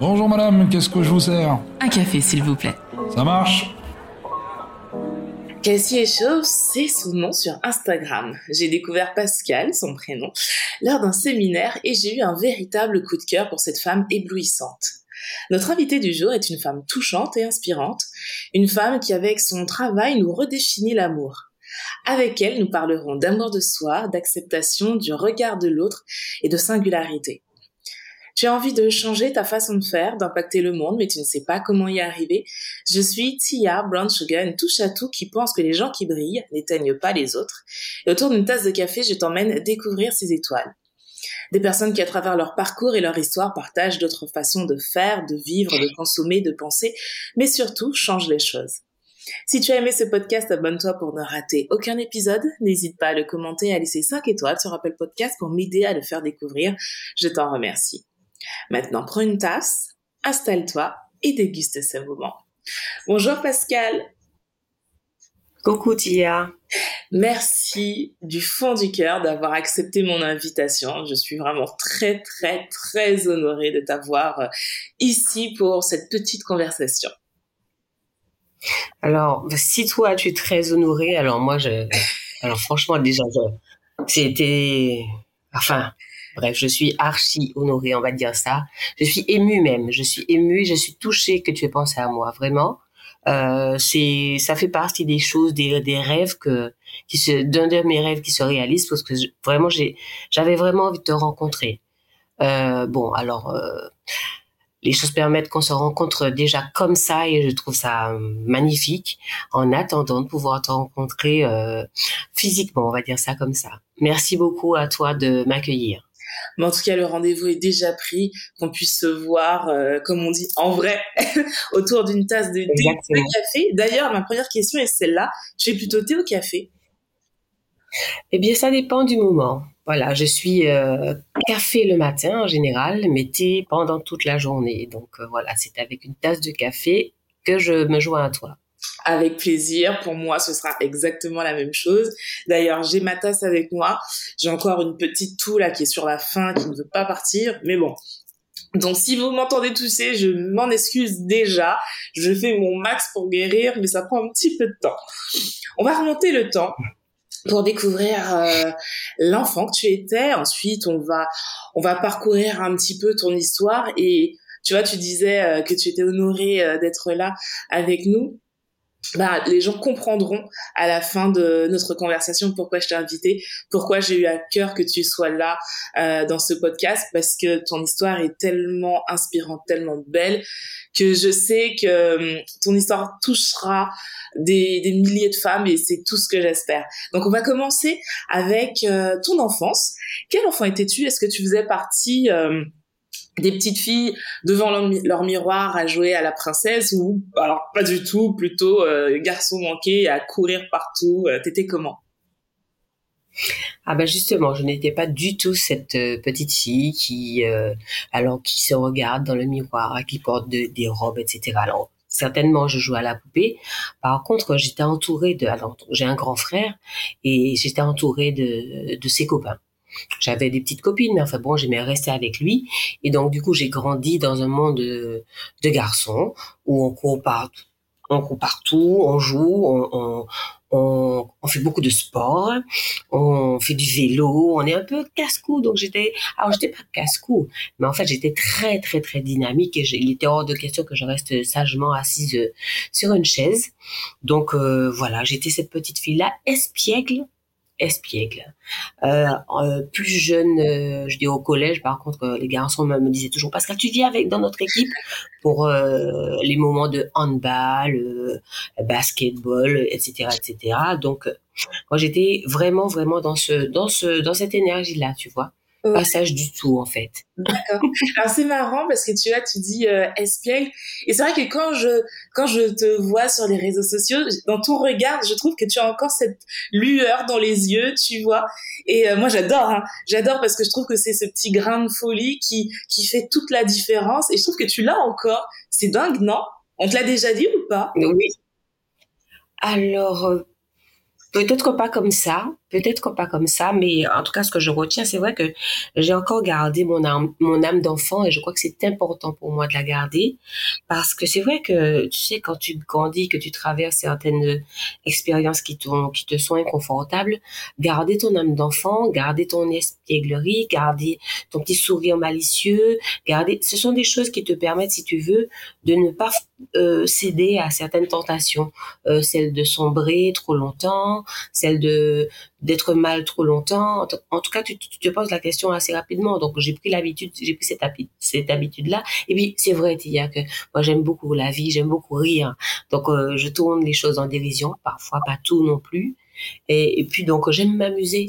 Bonjour madame, qu'est-ce que je vous sers? Un café, s'il vous plaît. Ça marche? Cassie et Chauve, c'est son nom sur Instagram. J'ai découvert Pascal, son prénom, lors d'un séminaire et j'ai eu un véritable coup de cœur pour cette femme éblouissante. Notre invitée du jour est une femme touchante et inspirante, une femme qui avec son travail nous redéfinit l'amour. Avec elle, nous parlerons d'amour de soi, d'acceptation, du regard de l'autre et de singularité. Tu as envie de changer ta façon de faire, d'impacter le monde, mais tu ne sais pas comment y arriver. Je suis Tia Brown Sugar, une touche à tout qui pense que les gens qui brillent n'éteignent pas les autres. Et autour d'une tasse de café, je t'emmène découvrir ces étoiles. Des personnes qui, à travers leur parcours et leur histoire, partagent d'autres façons de faire, de vivre, de consommer, de penser, mais surtout changent les choses. Si tu as aimé ce podcast, abonne-toi pour ne rater aucun épisode. N'hésite pas à le commenter et à laisser 5 étoiles sur Apple Podcast pour m'aider à le faire découvrir. Je t'en remercie. Maintenant, prends une tasse, installe-toi et déguste ce moment. Bonjour Pascal. Coucou Tia. Merci du fond du cœur d'avoir accepté mon invitation. Je suis vraiment très, très, très honorée de t'avoir euh, ici pour cette petite conversation. Alors, si toi tu es très honorée, alors moi, je, alors franchement déjà, c'était, enfin, Bref, je suis archi honorée, on va dire ça. Je suis émue même. Je suis émue, je suis touchée que tu aies pensé à moi, vraiment. Euh, c'est, ça fait partie des choses, des, des rêves que, qui se, d'un de mes rêves qui se réalisent parce que vraiment j'ai, j'avais vraiment envie de te rencontrer. Euh, bon, alors, euh, les choses permettent qu'on se rencontre déjà comme ça et je trouve ça magnifique en attendant de pouvoir te rencontrer euh, physiquement, on va dire ça comme ça. Merci beaucoup à toi de m'accueillir. Mais en tout cas, le rendez-vous est déjà pris, qu'on puisse se voir, euh, comme on dit, en vrai, autour d'une tasse de, café. D'ailleurs, ma première question est celle-là. Tu es plutôt thé ou café? Eh bien, ça dépend du moment. Voilà, je suis euh, café le matin en général, mais thé pendant toute la journée. Donc euh, voilà, c'est avec une tasse de café que je me joins à toi. Avec plaisir. Pour moi, ce sera exactement la même chose. D'ailleurs, j'ai ma tasse avec moi. J'ai encore une petite toux là qui est sur la fin, qui ne veut pas partir. Mais bon. Donc, si vous m'entendez tousser, je m'en excuse déjà. Je fais mon max pour guérir, mais ça prend un petit peu de temps. On va remonter le temps pour découvrir euh, l'enfant que tu étais. Ensuite, on va on va parcourir un petit peu ton histoire et tu vois, tu disais euh, que tu étais honorée euh, d'être là avec nous bah, les gens comprendront à la fin de notre conversation pourquoi je t'ai invité, pourquoi j'ai eu à cœur que tu sois là euh, dans ce podcast, parce que ton histoire est tellement inspirante, tellement belle, que je sais que hum, ton histoire touchera des, des milliers de femmes et c'est tout ce que j'espère. Donc on va commencer avec euh, ton enfance. Quel enfant étais-tu? Est-ce que tu faisais partie... Euh, des petites filles devant leur, miroir à jouer à la princesse ou alors pas du tout, plutôt euh, garçon manqué à courir partout. Euh, t'étais comment? Ah ben justement, je n'étais pas du tout cette euh, petite fille qui, alors qui se regarde dans le miroir, qui porte des robes, etc. Alors certainement, je jouais à la poupée. Par contre, j'étais entourée de, alors j'ai un grand frère et j'étais entourée de, de ses copains. J'avais des petites copines, mais enfin bon, j'aimais rester avec lui. Et donc, du coup, j'ai grandi dans un monde de, garçons où on court partout, on court partout, on joue, on, on, fait beaucoup de sport, on fait du vélo, on est un peu casse-cou. Donc j'étais, alors j'étais pas casse-cou, mais en fait j'étais très très très dynamique et il était hors de question que je reste sagement assise sur une chaise. Donc euh, voilà, j'étais cette petite fille là espiègle espiègle. Euh, euh, plus jeune, euh, je dis au collège, par contre, euh, les garçons me, disaient toujours Pascal, tu viens avec dans notre équipe pour les moments de handball, basketball, etc., etc. Donc, moi, j'étais vraiment, vraiment dans ce, dans ce, dans cette énergie-là, tu vois passage du tout en fait. D'accord. Alors c'est marrant parce que tu vois, tu dis euh, espiègle et c'est vrai que quand je quand je te vois sur les réseaux sociaux, dans ton regard, je trouve que tu as encore cette lueur dans les yeux, tu vois. Et euh, moi j'adore, hein. j'adore parce que je trouve que c'est ce petit grain de folie qui qui fait toute la différence et je trouve que tu l'as encore. C'est dingue, non? On te l'a déjà dit ou pas? Oui. Alors euh, peut-être pas comme ça peut-être pas comme ça, mais en tout cas, ce que je retiens, c'est vrai que j'ai encore gardé mon âme, mon âme d'enfant et je crois que c'est important pour moi de la garder. Parce que c'est vrai que, tu sais, quand tu grandis, que tu traverses certaines expériences qui, qui te sont inconfortables, garder ton âme d'enfant, garder ton espièglerie, garder ton petit sourire malicieux, garder, ce sont des choses qui te permettent, si tu veux, de ne pas euh, céder à certaines tentations, euh, celle de sombrer trop longtemps, celle de d'être mal trop longtemps. En tout cas, tu, te poses la question assez rapidement. Donc, j'ai pris l'habitude, j'ai pris cette, cette habitude-là. Et puis, c'est vrai, Tia, que moi, j'aime beaucoup la vie, j'aime beaucoup rire. Donc, euh, je tourne les choses en dérision, parfois pas tout non plus. Et, et puis, donc, j'aime m'amuser.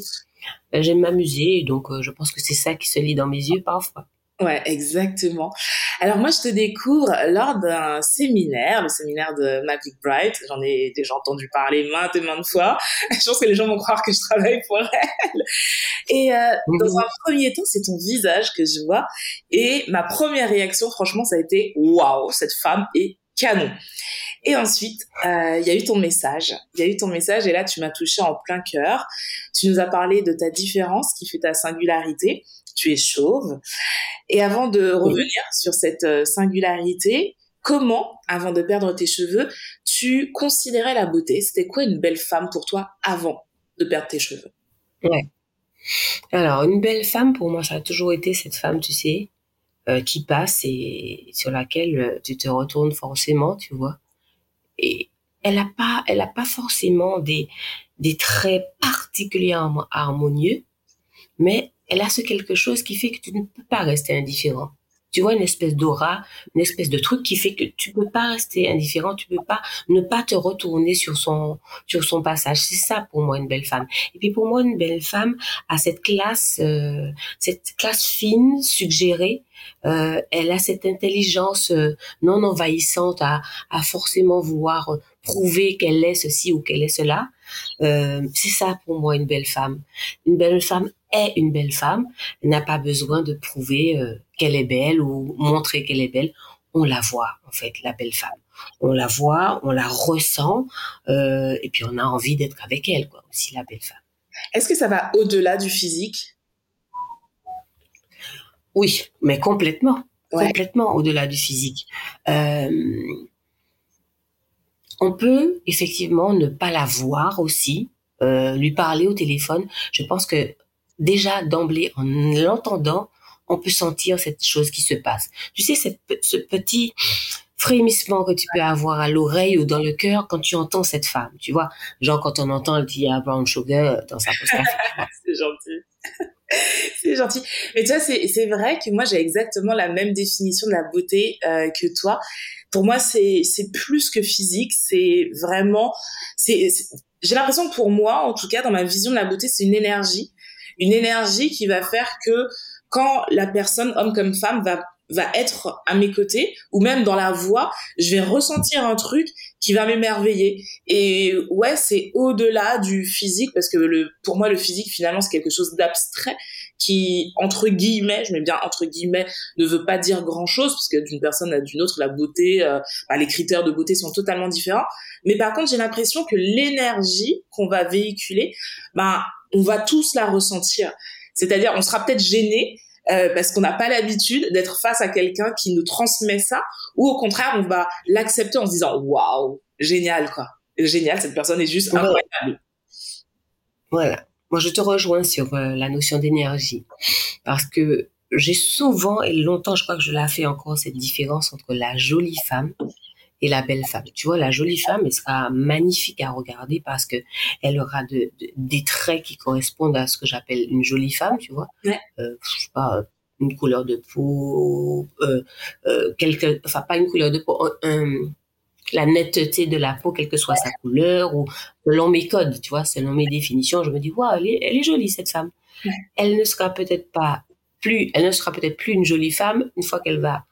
J'aime m'amuser, donc je pense que c'est ça qui se lit dans mes yeux parfois. Ouais, exactement. Alors moi, je te découvre lors d'un séminaire, le séminaire de Magic Bright. J'en ai déjà entendu parler maintes et maintes fois. Je pense que les gens vont croire que je travaille pour elle. Et euh, dans un premier temps, c'est ton visage que je vois. Et ma première réaction, franchement, ça a été waouh, cette femme est canon. Et ensuite, euh, il y a eu ton message. Il y a eu ton message et là, tu m'as touché en plein cœur. Tu nous as parlé de ta différence qui fait ta singularité tu es chauve. Et avant de revenir sur cette euh, singularité, comment, avant de perdre tes cheveux, tu considérais la beauté? C'était quoi une belle femme pour toi avant de perdre tes cheveux? Ouais. Alors, une belle femme, pour moi, ça a toujours été cette femme, tu sais, euh, qui passe et sur laquelle euh, tu te retournes forcément, tu vois. Et elle n'a pas, elle a pas forcément des, des traits particulièrement harmonieux, mais elle a ce quelque chose qui fait que tu ne peux pas rester indifférent. Tu vois une espèce d'aura, une espèce de truc qui fait que tu peux pas rester indifférent, tu peux pas ne pas te retourner sur son sur son passage. C'est ça pour moi une belle femme. Et puis pour moi une belle femme a cette classe euh, cette classe fine, suggérée. Euh, elle a cette intelligence euh, non envahissante à, à forcément vouloir prouver qu'elle est ceci ou qu'elle est cela. Euh, c'est ça pour moi une belle femme. Une belle femme est une belle femme. N'a pas besoin de prouver euh, qu'elle est belle ou montrer qu'elle est belle. On la voit en fait, la belle femme. On la voit, on la ressent, euh, et puis on a envie d'être avec elle, quoi, aussi la belle femme. Est-ce que ça va au-delà du physique? Oui, mais complètement, complètement au-delà du physique. Euh, on peut effectivement ne pas la voir aussi, euh, lui parler au téléphone. Je pense que déjà d'emblée, en l'entendant, on peut sentir cette chose qui se passe. Tu sais, ce petit frémissement que tu peux avoir à l'oreille ou dans le cœur quand tu entends cette femme, tu vois. Genre quand on entend le dit brown sugar dans sa poste c'est gentil. c'est gentil. Mais tu vois, c'est vrai que moi, j'ai exactement la même définition de la beauté euh, que toi. Pour moi, c'est plus que physique, c'est vraiment... J'ai l'impression que pour moi, en tout cas, dans ma vision de la beauté, c'est une énergie. Une énergie qui va faire que quand la personne, homme comme femme, va va être à mes côtés ou même dans la voix, je vais ressentir un truc qui va m'émerveiller. Et ouais, c'est au-delà du physique parce que le, pour moi, le physique finalement c'est quelque chose d'abstrait qui entre guillemets, je mets bien entre guillemets, ne veut pas dire grand chose parce que d'une personne à d'une autre, la beauté, euh, bah, les critères de beauté sont totalement différents. Mais par contre, j'ai l'impression que l'énergie qu'on va véhiculer, bah, on va tous la ressentir. C'est-à-dire, on sera peut-être gêné, euh, parce qu'on n'a pas l'habitude d'être face à quelqu'un qui nous transmet ça, ou au contraire, on va l'accepter en se disant waouh, génial quoi, génial, cette personne est juste incroyable. Voilà. Moi, je te rejoins sur euh, la notion d'énergie, parce que j'ai souvent et longtemps, je crois que je l'ai fait encore cette différence entre la jolie femme et la belle femme. Tu vois, la jolie femme, elle sera magnifique à regarder parce que elle aura de, des traits qui correspondent à ce que j'appelle une jolie femme, tu vois. Ouais. Euh, je sais pas, une couleur de peau, euh, euh, quelque, enfin pas une couleur de peau, la netteté de la peau, quelle que soit sa couleur, ou selon mes codes, tu vois, selon mes définitions, je me dis, waouh, elle est jolie cette femme. Elle ne sera peut-être pas plus, elle ne sera peut-être plus une jolie femme une fois qu'elle va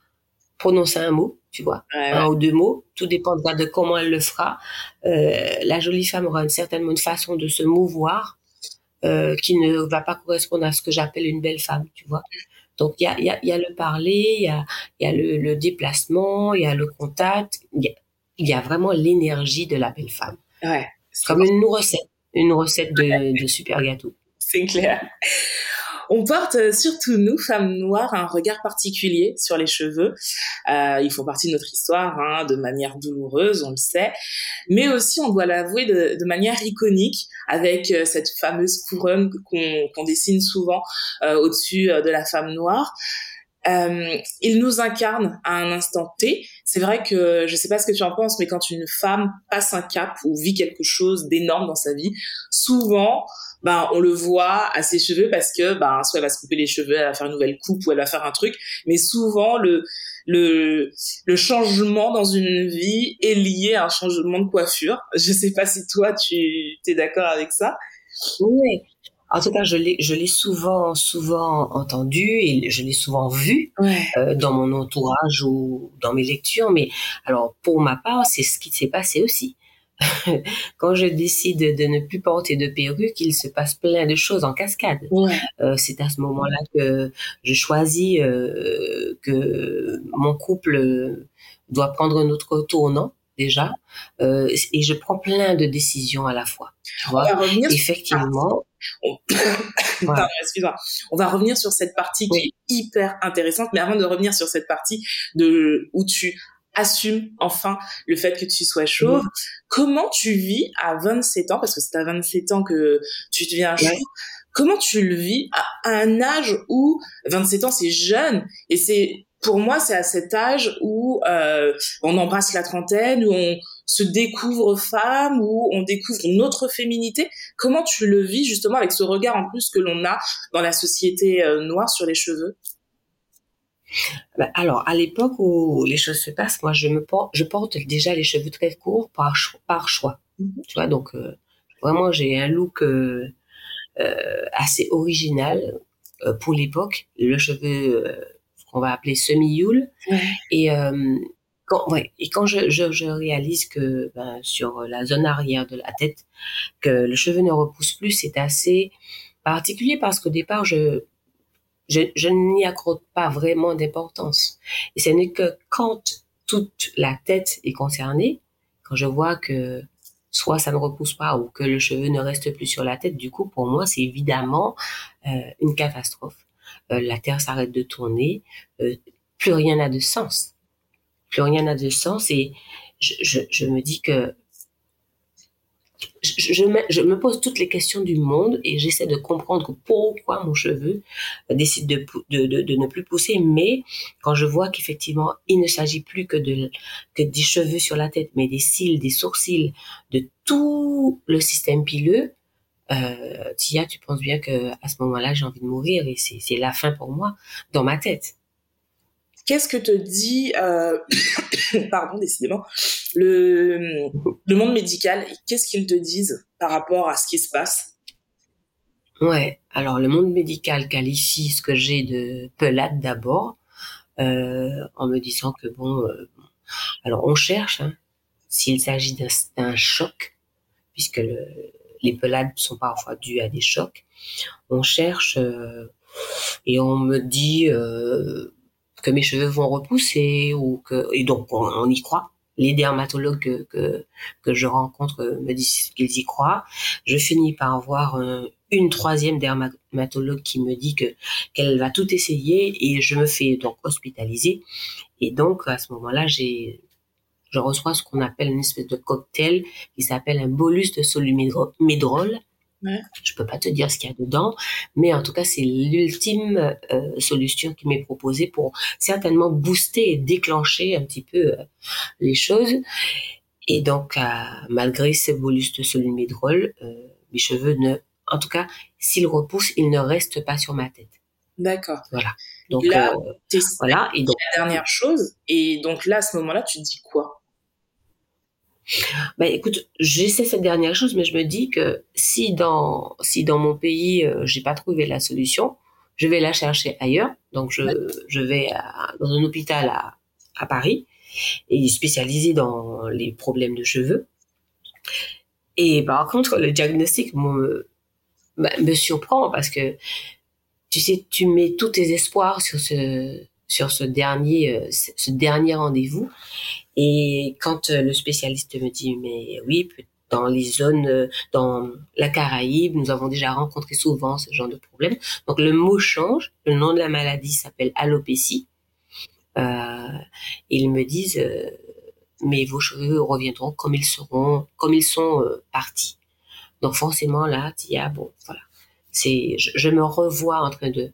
prononcer un mot, tu vois, un ou deux mots. Tout dépendra de comment elle le fera. Euh, la jolie femme aura une certaine façon de se mouvoir euh, qui ne va pas correspondre à ce que j'appelle une belle femme, tu vois. Donc il y a, y, a, y a le parler, il y a, y a le, le, déplacement, il y a le contact, il y a, y a vraiment l'énergie de la belle femme. Ouais. Comme une recette une recette de, de super gâteau. C'est clair. On porte euh, surtout nous, femmes noires, un regard particulier sur les cheveux. Euh, ils font partie de notre histoire hein, de manière douloureuse, on le sait, mais aussi, on doit l'avouer, de, manière iconique, avec euh, cette fameuse couronne qu'on dessine souvent euh, au-dessus de la femme noire. Euh, il nous incarne à un instant T. C'est vrai que je sais pas ce que tu en penses, mais quand une femme passe un cap ou vit quelque chose d'énorme dans sa vie, souvent ben on le voit à ses cheveux parce que ben soit elle va se couper les cheveux, elle va faire une nouvelle coupe ou elle va faire un truc, mais souvent le le le changement dans une vie est lié à un changement de coiffure. Je sais pas si toi tu es d'accord avec ça. Oui. En tout cas, je l'ai, je l'ai souvent, souvent entendu et je l'ai souvent vu euh, dans mon entourage ou dans mes lectures. Mais alors, pour ma part, c'est ce qui s'est passé aussi. quand je décide de ne plus porter de perruque, il se passe plein de choses en cascade. Euh, c'est à ce moment-là que je choisis euh, que mon couple doit prendre un autre tournant déjà, euh, et je prends plein de décisions à la fois. Tu vois, effectivement. On... on va revenir sur cette partie qui est hyper intéressante, mais avant de revenir sur cette partie de où tu assume enfin le fait que tu sois chauve. Comment tu vis à 27 ans, parce que c'est à 27 ans que tu deviens chauve, comment tu le vis à un âge où 27 ans c'est jeune et c'est pour moi c'est à cet âge où euh, on embrasse la trentaine où on se découvre femme où on découvre notre féminité. Comment tu le vis justement avec ce regard en plus que l'on a dans la société euh, noire sur les cheveux? Bah, alors, à l'époque où les choses se passent, moi, je me porte, je porte déjà les cheveux très courts par, par choix. Mhm. Tu vois, donc euh, vraiment, j'ai un look euh, euh, assez original pour l'époque. Le cheveu, qu'on va appeler semi-youle. Et quand, ouais, et quand je, je, je réalise que ben, sur la zone arrière de la tête, que le cheveu ne repousse plus, c'est assez particulier parce qu'au départ, je je, je n'y accorde pas vraiment d'importance. Et ce n'est que quand toute la tête est concernée, quand je vois que soit ça ne repousse pas ou que le cheveu ne reste plus sur la tête, du coup, pour moi, c'est évidemment euh, une catastrophe. Euh, la Terre s'arrête de tourner, euh, plus rien n'a de sens. Plus rien n'a de sens et je, je, je me dis que je, me, pose toutes les questions du monde et j'essaie de comprendre pourquoi mon cheveu décide de, ne plus pousser. Mais quand je vois qu'effectivement, il ne s'agit plus que, de, des cheveux sur la tête, mais des cils, des sourcils, de tout le système pileux, euh, Tia, tu penses bien que à ce moment-là, j'ai envie de mourir et c'est la fin pour moi dans ma tête. Qu'est-ce que te dit, euh, pardon, décidément, le, le monde médical Qu'est-ce qu'ils te disent par rapport à ce qui se passe? Ouais, alors le monde médical qualifie ce que j'ai de pelade d'abord, euh, en me disant que bon, euh, alors on cherche hein, s'il s'agit d'un choc, puisque le, les pelades sont parfois dues à des chocs. On cherche euh, et on me dit euh, que mes cheveux vont repousser ou que et donc on, y croit. Les dermatologues que, que, que je rencontre me disent qu'ils y croient. Je finis par voir une troisième dermatologue qui me dit que qu'elle va tout essayer et je me fais donc hospitaliser. Et donc à ce moment-là, j'ai je reçois ce qu'on appelle une espèce de cocktail qui s'appelle un bolus de Ouais. Je peux pas te dire ce qu'il y a dedans, mais en tout cas, c'est l'ultime euh, solution qui m'est proposée pour certainement booster et déclencher un petit peu euh, les choses. Et donc, euh, malgré ce bolus de solumidrol, mes cheveux ne, en tout cas, s'ils repoussent, ils ne restent pas sur ma tête. D'accord. Voilà. Donc là, voilà. Et donc la dernière chose. Et donc là, à ce moment-là, tu te dis quoi? Bah écoute, j'essaie cette dernière chose, mais je me dis que si dans si dans mon pays euh, j'ai pas trouvé la solution, je vais la chercher ailleurs. Donc je je vais dans un hôpital à à Paris et spécialisé dans les problèmes de cheveux. Et par contre, le diagnostic me, bah, me surprend parce que tu sais, tu mets tous tes espoirs sur ce sur ce dernier euh, ce dernier rendez-vous et quand euh, le spécialiste me dit mais oui dans les zones, dans la Caraïbe, nous avons déjà rencontré souvent ce genre de problème. Donc le mot change, le nom de la maladie s'appelle alopécie. Euh, ils me disent, euh, mais vos cheveux reviendront comme ils seront, comme ils sont euh, partis. Donc forcément là, il y bon, voilà, c'est, je, je, me revois en train de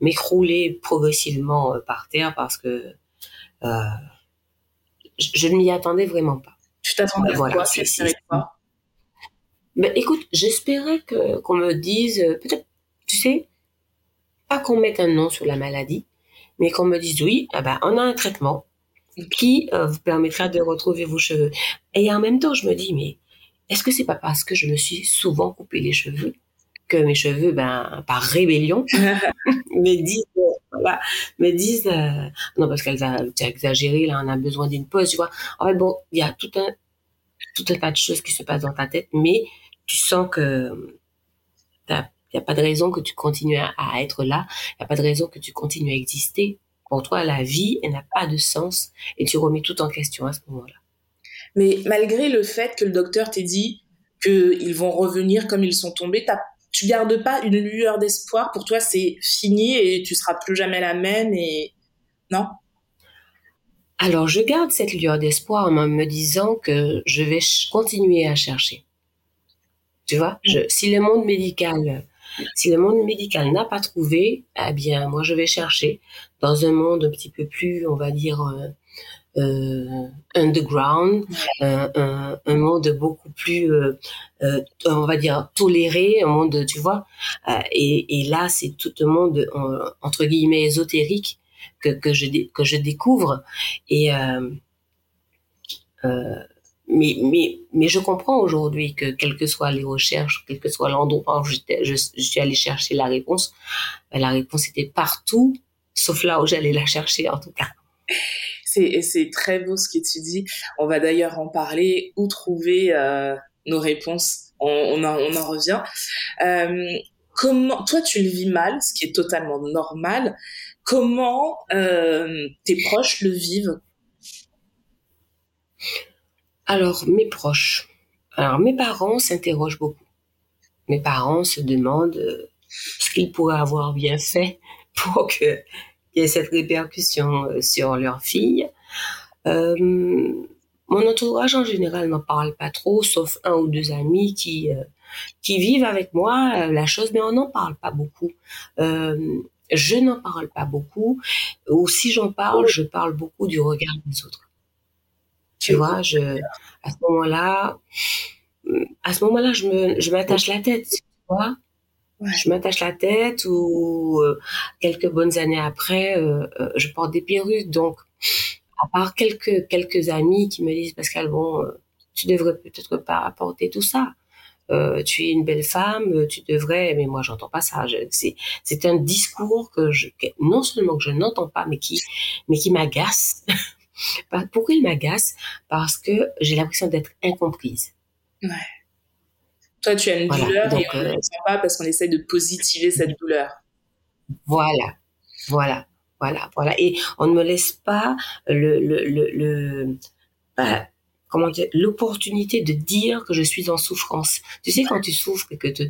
m'écrouler progressivement par terre parce que je, je ne m'y attendais vraiment pas. Tu t'attendais à voilà, quoi, ben, écoute, j'espérais que qu'on me dise, peut-être, tu sais, pas qu'on mette un nom sur la maladie, mais qu'on me dise oui, ah ben, on a un traitement qui euh, vous permettra de retrouver vos cheveux. Et en même temps, je me dis, mais est-ce que c'est pas parce que je me suis souvent coupé les cheveux que mes cheveux, ben, par rébellion, me disent, voilà, me disent, euh, non, parce qu'elle a exagéré, là, on a besoin d'une pause, tu vois. En fait, bon, il y a tout un, tout un tas de choses qui se passent dans ta tête, mais tu sens que il n'y a pas de raison que tu continues à, être là. Il n'y a pas de raison que tu continues à exister. Pour toi, la vie, elle n'a pas de sens et tu remets tout en question à ce moment-là. Mais malgré le fait que le docteur t'ait dit qu'ils vont revenir comme ils sont tombés, tu gardes pas une lueur d'espoir. Pour toi, c'est fini et tu seras plus jamais la même et non? Alors, je garde cette lueur d'espoir en me disant que je vais continuer à chercher. Tu vois, je, si le monde médical si le monde médical n'a pas trouvé, eh bien, moi, je vais chercher dans un monde un petit peu plus, on va dire, euh underground, euh, un, un, monde beaucoup plus, euh, euh, on va dire, toléré, un monde, tu vois. Et, et, là, c'est tout un monde, entre guillemets, ésotérique que, que, je, que je découvre. Et... Euh, mais, mais, mais je comprends aujourd'hui que quelles que soient les recherches, quel que soit l'endroit où je, je, suis allée chercher la réponse, ben, la réponse était partout, sauf là où j'allais la chercher en tout cas. C'est, très beau ce que tu dis. On va d'ailleurs en parler, où trouver euh, nos réponses? On, en, revient. Euh, comment, toi, tu le vis mal, ce qui est totalement normal. Comment euh, tes proches le vivent? Alors, mes proches. Alors, mes parents s'interrogent beaucoup. Mes parents se demandent ce qu'ils pourraient avoir bien fait pour y cette répercussion euh, sur leur fille. Euh, mon entourage en général n'en parle pas trop, sauf un ou deux amis qui qui vivent avec moi la chose, mais on n'en parle pas beaucoup. je n'en parle pas beaucoup, ou si j'en parle, je parle beaucoup du regard des autres. Tu vois, je, à ce moment-là, à ce moment-là, je me, je m'attache la tête, tu vois. Je m'attache la tête ou euh, quelques bonnes années après, euh, euh, je porte des perruques. Donc, à part quelques quelques amis qui me disent Pascal, bon, tu devrais peut-être pas porter tout ça. tu es une belle femme, tu devrais. Mais moi, j'entends pas ça. C'est c'est un discours que je non seulement que je n'entends pas, mais qui mais qui m'agace. Pourquoi il m'agace? Parce que j'ai l'impression d'être incomprise. Ouais. Toi, tu as une douleur et on ne euh, pas parce qu'on essaie de positiver cette douleur. Voilà, voilà, voilà, voilà. Et on ne me laisse pas le, le, le, bah, comment dire, l'opportunité de dire que je suis en souffrance. Tu sais, quand tu souffres et que, tu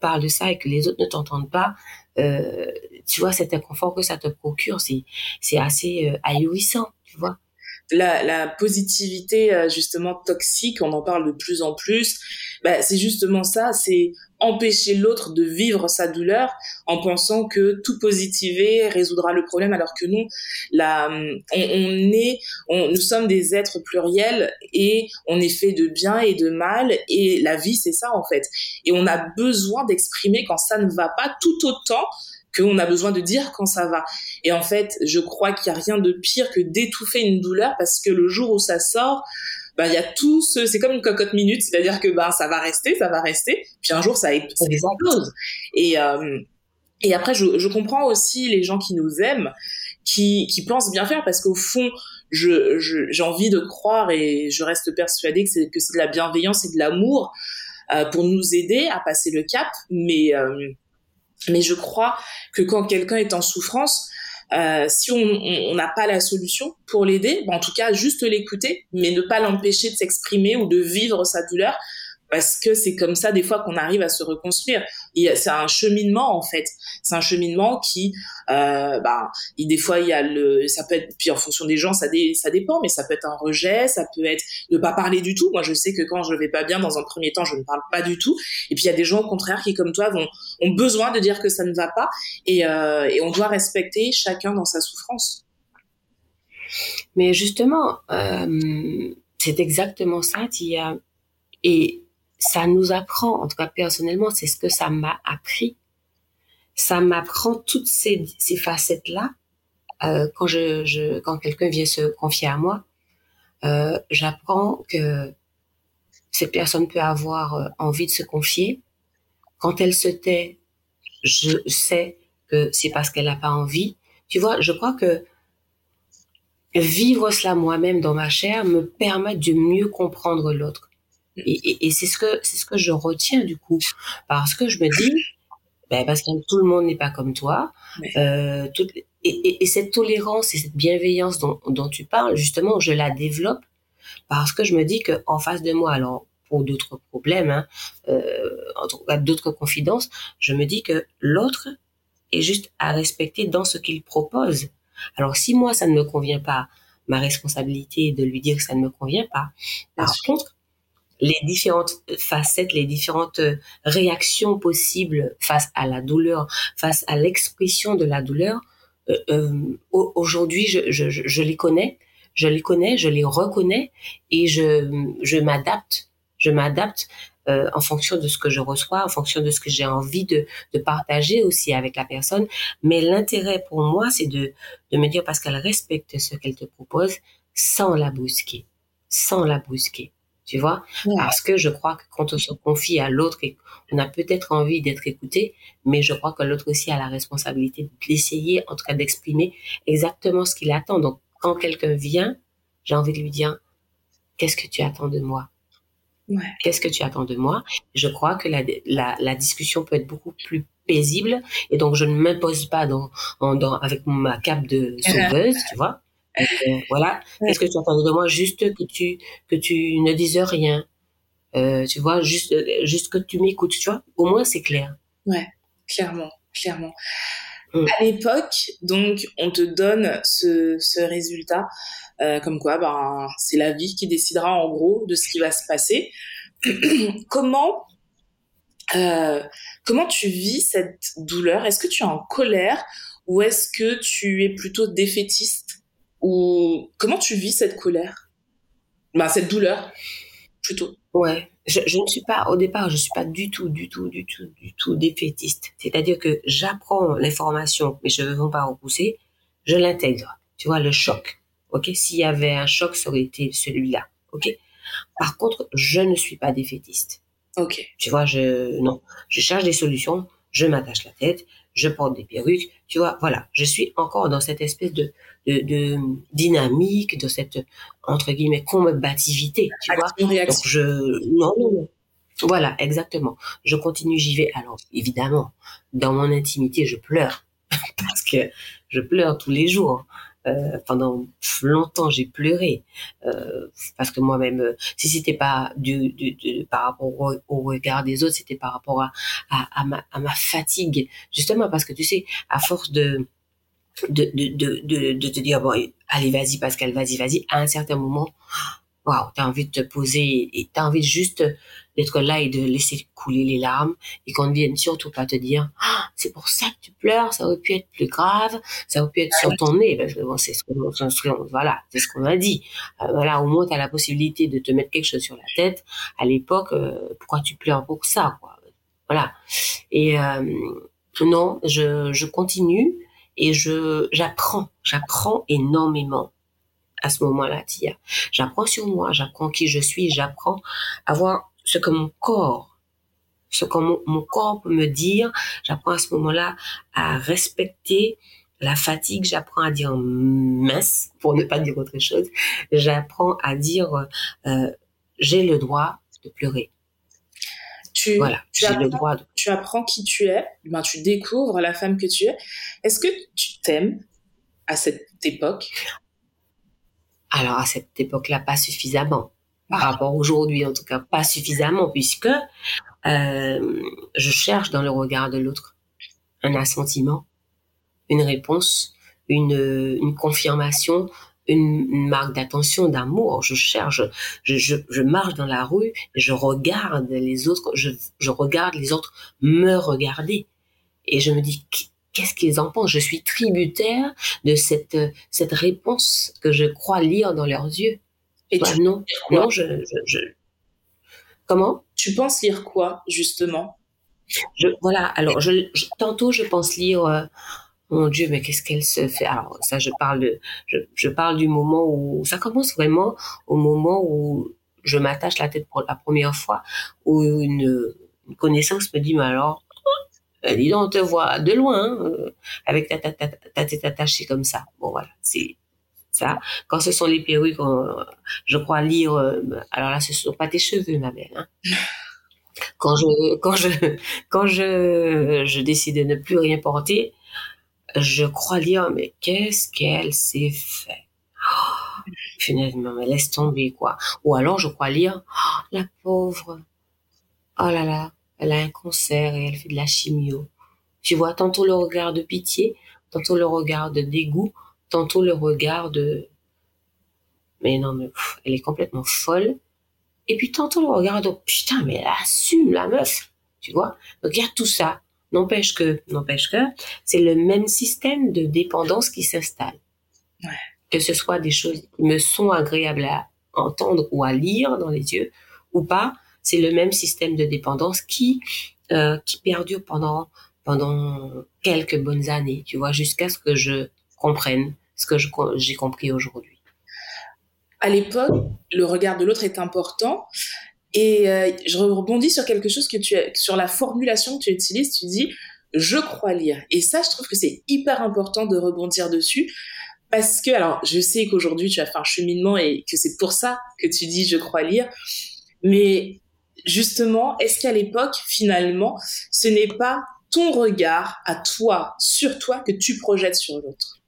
parles de ça et que les autres ne t'entendent pas, euh, tu vois, cet inconfort que ça te procure, c'est, c'est assez euh, ahurissant, tu vois la, la positivité euh, justement toxique, on en parle de plus en plus, bah, c'est justement ça, c'est empêcher l'autre de vivre sa douleur en pensant que tout positiver résoudra le problème alors que non la on, est on, nous sommes des êtres pluriels et on est fait de bien et de mal et la vie c'est ça en fait. Et on a besoin d'exprimer quand ça ne va pas tout autant qu'on a besoin de dire quand ça va. Et en fait, je crois qu'il n'y a rien de pire que d'étouffer une douleur parce que le jour où ça sort, bah il y a tout ce c'est comme une cocotte minute c'est-à-dire que bah ça va rester ça va rester puis un jour ça, explose. Et euh, et après je, je comprends aussi les gens qui nous aiment qui qui pensent bien faire parce qu'au fond je j'ai envie de croire et je reste persuadée que c'est que c'est de la bienveillance et de l'amour euh, pour nous aider à passer le cap. Mais euh, mais je crois que quand quelqu'un est en souffrance, euh, si on n'a pas la solution pour l'aider, ben, en tout cas juste l'écouter, mais ne pas l'empêcher de s'exprimer ou de vivre sa douleur, parce que c'est comme ça des fois qu'on arrive à se reconstruire. C'est un cheminement en fait. C'est un cheminement qui, euh, bah, des fois il y a le, ça peut être, puis en fonction des gens ça, dépend, mais ça peut être un rejet, ça peut être ne pas parler du tout. Moi je sais que quand je vais pas bien dans un premier temps, je ne parle pas du tout. Et puis il y a des gens au contraire qui comme toi ont besoin de dire que ça ne va pas et, euh, on doit respecter chacun dans sa souffrance. Mais justement, euh, c'est exactement ça, Tia. Et ça nous apprend, en tout cas personnellement, c'est ce que ça m'a appris. Ça m'apprend toutes ces, ces facettes-là. Euh, quand je, je quand quelqu'un vient se confier à moi, euh, j'apprends que cette personne peut avoir euh, envie de se confier. Quand elle se tait, je sais que c'est parce qu'elle n'a pas envie. Tu vois, je crois que vivre cela moi-même dans ma chair me permet de mieux comprendre l'autre. Et, et, c'est ce que c'est ce que je retiens du coup, parce que je me dis, ben parce que tout le monde n'est pas comme toi. Euh, et, et, cette tolérance et cette bienveillance dont, dont tu parles, justement, je la développe parce que je me dis que en face de moi, alors pour d'autres problèmes, hein, euh, en tout cas d'autres confidences, je me dis que l'autre est juste à respecter dans ce qu'il propose. Alors si moi ça ne me convient pas, ma responsabilité est de lui dire que ça ne me convient pas. Par contre, les différentes facettes, les différentes réactions possibles face à la douleur, face à l'expression de la douleur. Euh, euh, aujourd'hui, je, je, je, les connais, je les connais, je les reconnais et je, je m'adapte. Je m'adapte euh, en fonction de ce que je reçois, en fonction de ce que j'ai envie de, de, partager aussi avec la personne. Mais l'intérêt pour moi, c'est de, de me dire parce qu'elle respecte ce qu'elle te propose sans la brusquer, sans la brusquer tu vois. Parce que je crois que quand on se confie à l'autre, on a peut-être envie d'être écouté, mais je crois que l'autre aussi a la responsabilité d'essayer, en tout cas d'exprimer exactement ce qu'il attend. Donc, quand quelqu'un vient, j'ai envie de lui dire, qu'est-ce que tu attends de moi? Ouais. Qu'est-ce que tu attends de moi? Je crois que la, la, la, discussion peut être beaucoup plus paisible, et donc je ne m'impose pas dans, dans, avec ma cape de sauveuse, tu vois euh, voilà. Qu'est-ce que tu attends de moi Juste que tu que tu ne dises rien? Euh, tu vois, juste juste que tu m'écoutes. Tu vois? Au moins c'est clair. Ouais, clairement, clairement. Mm. À l'époque, donc, on te donne ce, ce résultat, euh, comme quoi, ben, c'est la vie qui décidera en gros de ce qui va se passer. comment, euh, comment tu vis cette douleur? Est-ce que tu es en colère ou est-ce que tu es plutôt défaitiste? Ou comment tu vis cette colère? Bah, cette douleur plutôt. Ouais. Je, je, ne suis pas au départ je suis pas du tout du tout du tout du tout défaitiste. C'est-à-dire que j'apprends l'information mais je ne veux pas repousser je l'intègre. Tu vois le choc ok? S'il y avait un choc ça aurait été celui-là ok? Par contre je ne suis pas défaitiste. Ok. Tu vois je non. Je cherche des solutions je m'attache la tête je porte des perruques, tu vois, voilà, je suis encore dans cette espèce de, de, de dynamique, de cette, entre guillemets, combativité, tu vois. Donc je, non, non, non. Voilà, exactement. Je continue, j'y vais. Alors, évidemment, dans mon intimité, je pleure. parce que je pleure tous les jours. Euh, pendant longtemps, j'ai pleuré euh, parce que moi-même, euh, si c'était pas du, du, du, par rapport au, regard des autres, c'était par rapport à, à, ma, à ma fatigue, justement parce que tu sais, à force de de, de, de, de, te dire bon allez vas-y Pascal vas-y vas-y à un certain moment waouh t'as envie de te poser et t'as envie juste d'être là et de laisser couler les larmes et qu'on ne vienne surtout pas te dire ah, c'est pour ça que tu pleures ça aurait pu être plus grave ça aurait pu être sur ton nez parce que bon c'est ce qu'on voilà c'est ce qu'on a dit. Euh, voilà au moins tu as la possibilité de te mettre quelque chose sur la tête. À l'époque euh, pourquoi tu pleures pour ça quoi? Voilà. Et euh, non je, je continue et je j'apprends j'apprends énormément à ce moment-là Tia. J'apprends sur moi j'apprends qui je suis j'apprends à voir ce que mon corps, ce que mon, corps peut me dire. J'apprends à ce moment-là à respecter la fatigue, j'apprends à dire mince, pour ne pas dire autre chose. J'apprends à dire euh, j'ai le droit de pleurer. Tu, voilà, j'ai le droit Tu apprends qui tu es, ben, tu découvres la femme que tu es. Est-ce que tu t'aimes à cette époque? Alors à cette époque-là, pas suffisamment. Par rapport aujourd'hui, en tout cas, pas suffisamment, puisque euh, je cherche dans le regard de l'autre un assentiment, une réponse, une, une confirmation, une, une marque d'attention, d'amour. Je cherche, je, je, je, marche dans la rue, je regarde les autres, je, je regarde les autres me regarder. Et je me dis, qu'est-ce qu'ils en pensent? Je suis tributaire de cette, cette réponse que je crois lire dans leurs yeux. Et tu non, non, je, je, je, Comment? Tu penses lire quoi, justement? Je, Voilà, alors, je, tantôt, je pense lire... Euh, mon Dieu, mais qu'est-ce qu'elle se fait? Alors ça, je parle de, je, je, parle du moment où ça commence vraiment au moment où je m'attache la tête pour la première fois, où une, une connaissance me dit, mais alors, dis donc, on te voit de loin, hein, avec ta, ta, ta, ta tête attachée comme ça. Bon, voilà, c'est ça. Quand ce sont les perruques, je crois lire, euh, alors là, ce sont pas tes cheveux, ma belle. Hein. Quand je, quand je, quand je, je décide de ne plus rien porter, je crois lire, mais qu'est-ce qu'elle s'est fait? Oh, Finalement, mais laisse tomber, quoi. Ou alors, je crois lire, oh, la pauvre, oh là là, elle a un cancer et elle fait de la chimio. Tu vois, tantôt le regard de pitié, tantôt le regard de dégoût, tantôt le regard de... Mais non, mais elle est complètement folle. Et puis tantôt le regard de, putain, mais elle assume la meuf, tu vois? Donc il y a tout ça. N'empêche que, n'empêche que, c'est le même système de dépendance qui s'installe. Ouais. Que ce soit des choses qui me sont agréables à entendre ou à lire dans les yeux ou pas, c'est le même système de dépendance qui euh, qui perdure pendant pendant quelques bonnes années, tu vois, jusqu'à ce que je comprenne ce que j'ai compris aujourd'hui. À l'époque, le regard de l'autre est important, et euh, je rebondis sur quelque chose que tu as, sur la formulation que tu utilises. Tu dis je crois lire. Et ça, je trouve que c'est hyper important de rebondir dessus. Parce que, alors, je sais qu'aujourd'hui, tu as fait un cheminement et que c'est pour ça que tu dis je crois lire. Mais justement, est-ce qu'à l'époque, finalement, ce n'est pas ton regard à toi, sur toi, que tu projettes sur l'autre?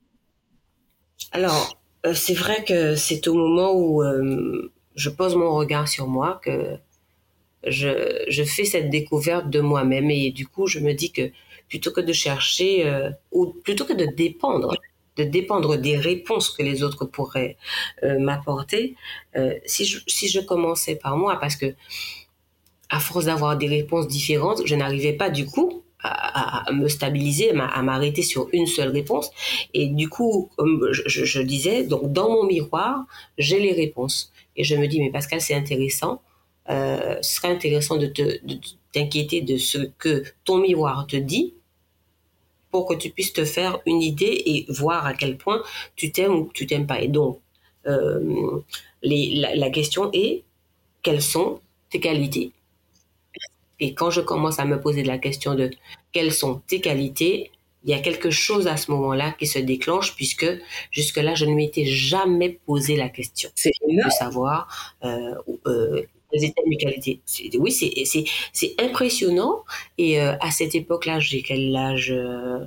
Alors, euh, c'est vrai que c'est au moment où euh, je pose mon regard sur moi, que je, fais cette découverte de moi-même et du coup je me dis que plutôt que de chercher euh, ou plutôt que de dépendre de dépendre des réponses que les autres pourraient m'apporter si je si je commençais par moi parce que à force d'avoir des réponses différentes je n'arrivais pas du coup à, me stabiliser, à m'arrêter sur une seule réponse. Et du coup, comme je, disais, donc dans mon miroir, j'ai les réponses. Et je me dis, mais Pascal, c'est intéressant. Euh, ce serait intéressant de t'inquiéter de, de ce que ton miroir te dit pour que tu puisses te faire une idée et voir à quel point tu t'aimes ou tu t'aimes pas. Et donc, euh, la question est, quelles sont tes qualités Et quand je commence à me poser la question de quelles sont tes qualités, il y a quelque chose à ce moment-là qui se déclenche puisque jusque-là, je ne m'étais jamais posé la question de savoir euh, euh, quelles étaient mes qualités. Oui, c'est impressionnant. Et euh, à cette époque-là, j'ai quel âge euh,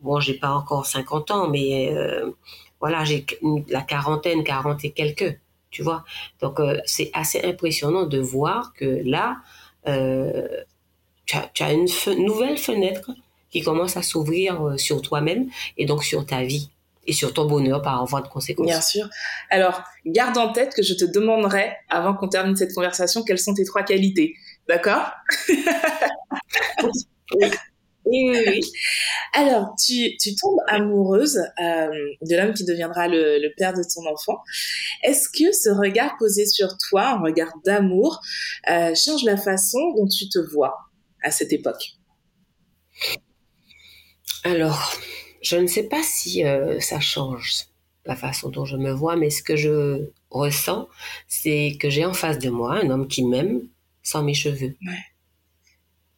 Bon, j'ai pas encore 50 ans, mais euh, voilà, j'ai la quarantaine, 40 et quelques, tu vois. Donc, euh, c'est assez impressionnant de voir que là, euh, tu as, tu as une fe nouvelle fenêtre qui commence à s'ouvrir euh, sur toi-même et donc sur ta vie et sur ton bonheur par voie de conséquence. Bien sûr. Alors, garde en tête que je te demanderai, avant qu'on termine cette conversation, quelles sont tes trois qualités. D'accord? Oui. Oui, oui, oui. Alors, tu, tu tombes amoureuse euh, de l'homme qui deviendra le, le, père de ton enfant. Est-ce que ce regard posé sur toi, un regard d'amour, euh, change la façon dont tu te vois à cette époque? Alors, je ne sais pas si euh, ça change la façon dont je me vois, mais ce que je ressens, c'est que j'ai en face de moi un homme qui m'aime sans mes cheveux. Ouais.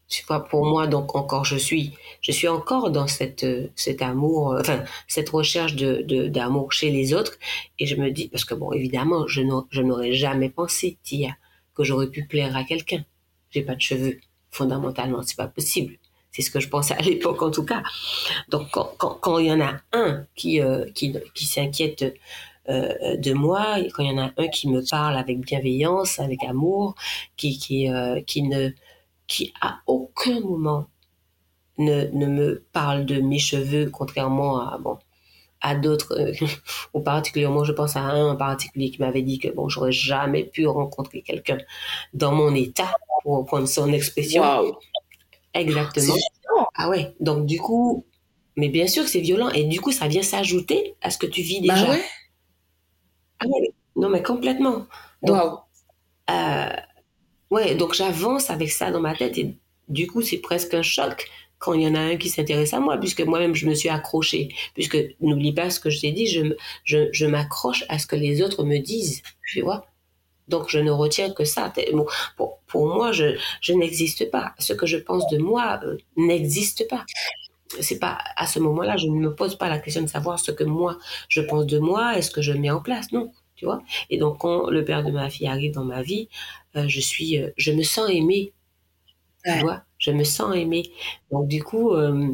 Tu vois, pour moi, donc encore, je suis, je suis encore dans cette, cet amour, euh, enfin, cette recherche de, d'amour chez les autres. Et je me dis, parce que bon, évidemment, je n'aurais jamais pensé, Tia, que j'aurais pu plaire à quelqu'un. J'ai pas de cheveux. Fondamentalement, c'est pas possible C'est ce que je pensais à l'époque en tout cas. Donc quand, quand, il y en a un qui, euh, qui, qui s'inquiète euh, de moi, quand il y en a un qui me parle avec bienveillance, avec amour, qui, qui, euh, qui ne qui à aucun moment ne, ne me parle de mes cheveux, contrairement à bon à d'autres, euh, ou particulièrement, je pense à un en particulier qui m'avait dit que bon, j'aurais jamais pu rencontrer quelqu'un dans mon état, pour prendre son expression. Exactement. Ah ouais. Donc du coup, mais bien sûr que c'est violent et du coup ça vient s'ajouter à ce que tu vis bah déjà. Bah ouais. Ah ouais. Non mais complètement. Donc, euh, ouais, donc j'avance avec ça dans ma tête et du coup c'est presque un choc quand il y en a un qui s'intéresse à moi, puisque moi-même je me suis accrochée. Puisque n'oublie pas ce que je t'ai dit, je, je, m'accroche à ce que les autres me disent, tu vois. Donc je ne retiens que ça. pour, pour moi, je, je n'existe pas. Ce que je pense de moi euh, n'existe pas. C'est pas à ce moment-là, je ne me pose pas la question de savoir ce que moi je pense de moi, est-ce que je mets en place, non, tu vois. Et donc quand le père de ma fille arrive dans ma vie, euh, je suis, euh, je me sens aimée, tu vois je me sens aimée. Donc du coup, euh,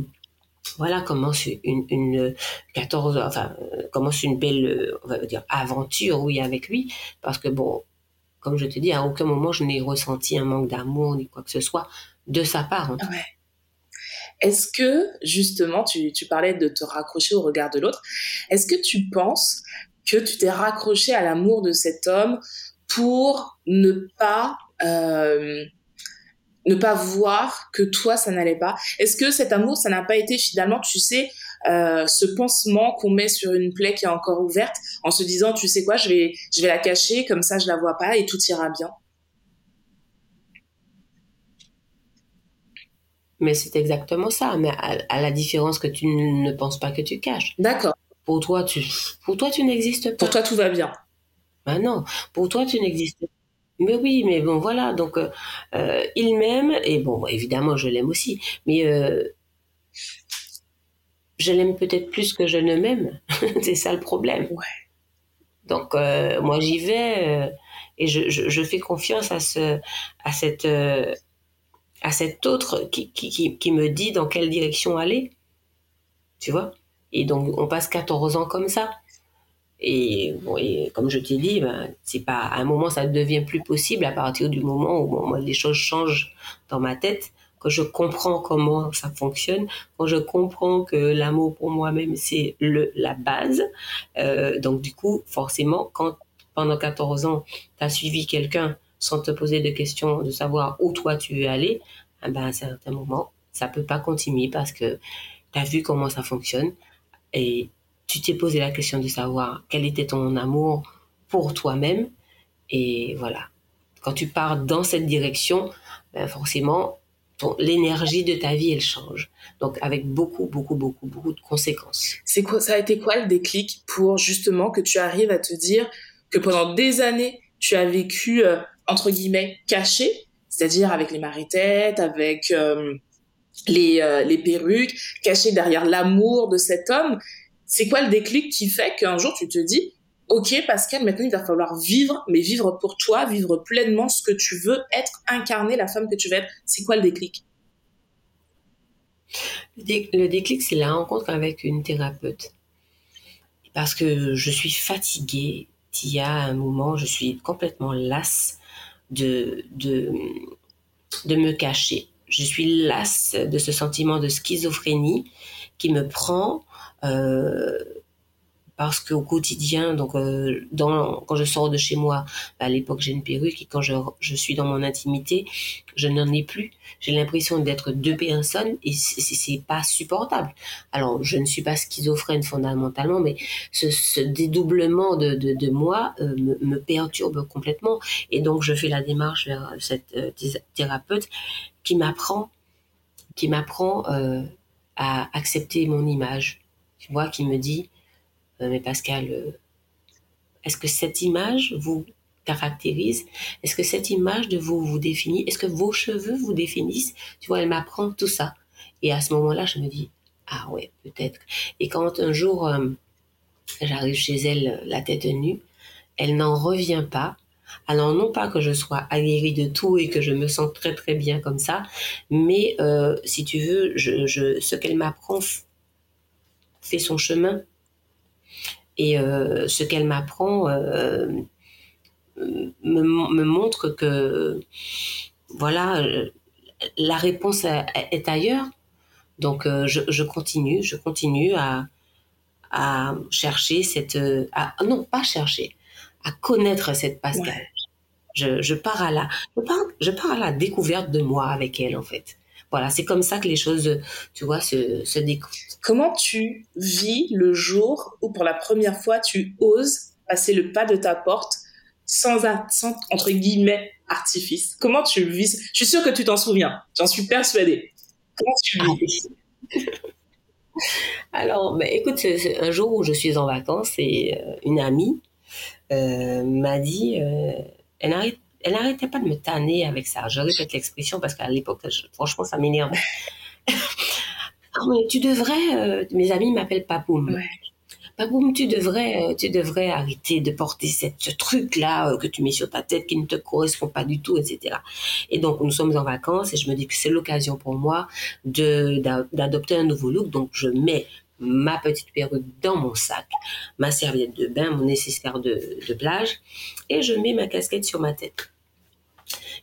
voilà commence une, une 14, enfin commence une belle, on va dire aventure, oui, avec lui, parce que bon, comme je te dis, à aucun moment je n'ai ressenti un manque d'amour ni quoi que ce soit de sa part. Ouais. Est-ce que justement, tu, tu parlais de te raccrocher au regard de l'autre, est-ce que tu penses que tu t'es raccroché à l'amour de cet homme pour ne pas euh, ne pas voir que toi ça n'allait pas Est-ce que cet amour ça n'a pas été finalement tu sais euh, ce pansement qu'on met sur une plaie qui est encore ouverte en se disant tu sais quoi je vais je vais la cacher comme ça je la vois pas et tout ira bien? Mais c'est exactement ça, mais à, la différence que tu ne penses pas que tu caches. D'accord. Pour toi, tu, pour toi, tu n'existes pas. Pour toi, tout va bien. Ben non, pour toi, tu n'existes pas. Mais oui, mais bon, voilà. Donc, euh, euh, il m'aime, et bon, évidemment, je l'aime aussi. Mais euh, je l'aime peut-être plus que je ne m'aime. c'est ça le problème. Ouais. Donc, moi, j'y vais et je, je, fais confiance à, ce, à, cette, à cet autre qui, qui, qui, me dit dans quelle direction aller. Tu vois? Et donc, on passe 14 ans comme ça. Et, bon, comme je t'ai dit, ben, c'est pas à un moment ça devient plus possible à partir du moment où les choses changent dans ma tête, que je comprends comment ça fonctionne, quand je comprends que l'amour pour moi-même c'est le la base. Euh, donc du coup, forcément, quand pendant 14 ans, tu as suivi quelqu'un sans te poser de questions, de savoir où toi tu veux aller, ben, à un certain moment, ça peut pas continuer parce que tu as vu comment ça fonctionne. Et tu t'es posé la question de savoir quel était ton amour pour toi-même. Et voilà. Quand tu pars dans cette direction, ben forcément, l'énergie de ta vie, elle change. Donc, avec beaucoup, beaucoup, beaucoup, beaucoup de conséquences. C'est quoi, ça a été quoi le déclic pour justement que tu arrives à te dire que pendant des années, tu as vécu, euh, entre guillemets, caché, c'est-à-dire avec les maritettes, avec euh, les, euh, les perruques, caché derrière l'amour de cet homme c'est quoi le déclic qui fait qu'un jour tu te dis, ok Pascal, maintenant il va falloir vivre, mais vivre pour toi, vivre pleinement ce que tu veux être, incarner la femme que tu veux être. C'est quoi le déclic? Le déclic, c'est la rencontre avec une thérapeute. Parce que je suis fatiguée. Il y a un moment, je suis complètement lasse de, de, de me cacher. Je suis lasse de ce sentiment de schizophrénie qui me prend euh, parce qu'au quotidien, donc euh, quand je sors de chez moi, à l'époque j'ai une perruque et quand je, je suis dans mon intimité, je n'en ai plus. J'ai l'impression d'être deux personnes et c'est pas supportable. Alors je ne suis pas schizophrène fondamentalement, mais ce, dédoublement de, de, moi euh, me, perturbe complètement et donc je fais la démarche vers cette thérapeute qui m'apprend, qui m'apprend à accepter mon image. Tu vois, qui me dit, euh, mais Pascal, euh, est-ce que cette image vous caractérise? Est-ce que cette image de vous vous définit? Est-ce que vos cheveux vous définissent? Tu vois, elle m'apprend tout ça. Et à ce moment-là, je me dis, ah ouais, peut-être. Et quand un jour, euh, j'arrive chez elle, la tête nue, elle n'en revient pas Alors non pas que je sois aguerrie de tout et que je me sens très très bien comme ça, mais euh, si tu veux, je, ce qu'elle m'apprend fait son chemin. Et euh, ce qu'elle m'apprend euh, me, montre que voilà, la réponse est ailleurs. Donc je, continue, je continue à, chercher cette, non pas chercher, à connaître cette Pascal. Je, pars à la, je pars, à la découverte de moi avec elle en fait. Voilà, c'est comme ça que les choses, tu vois, se, se découvrent. Comment tu vis le jour où pour la première fois tu oses passer le pas de ta porte sans, sans entre guillemets artifice? Comment tu vis Je suis sûre que tu t'en souviens. J'en suis persuadée. Comment tu vis? Alors, ben, écoute, un jour où je suis en vacances et euh, une amie m'a dit, euh, elle arrête elle n'arrêtait pas de me tanner avec ça. Je répète l'expression parce qu'à l'époque, franchement, ça m'énerve. tu devrais, euh, mes amis m'appellent Papoum. Papoum, tu devrais, tu devrais arrêter de porter cette, ce truc-là que tu mets sur ta tête qui ne te correspond pas du tout, etc. Et donc, nous sommes en vacances et je me dis que c'est l'occasion pour moi de, d'adopter un nouveau look. Donc, je mets ma petite perruque dans mon sac, ma serviette de bain, mon nécessaire de, plage, et je mets ma casquette sur ma tête.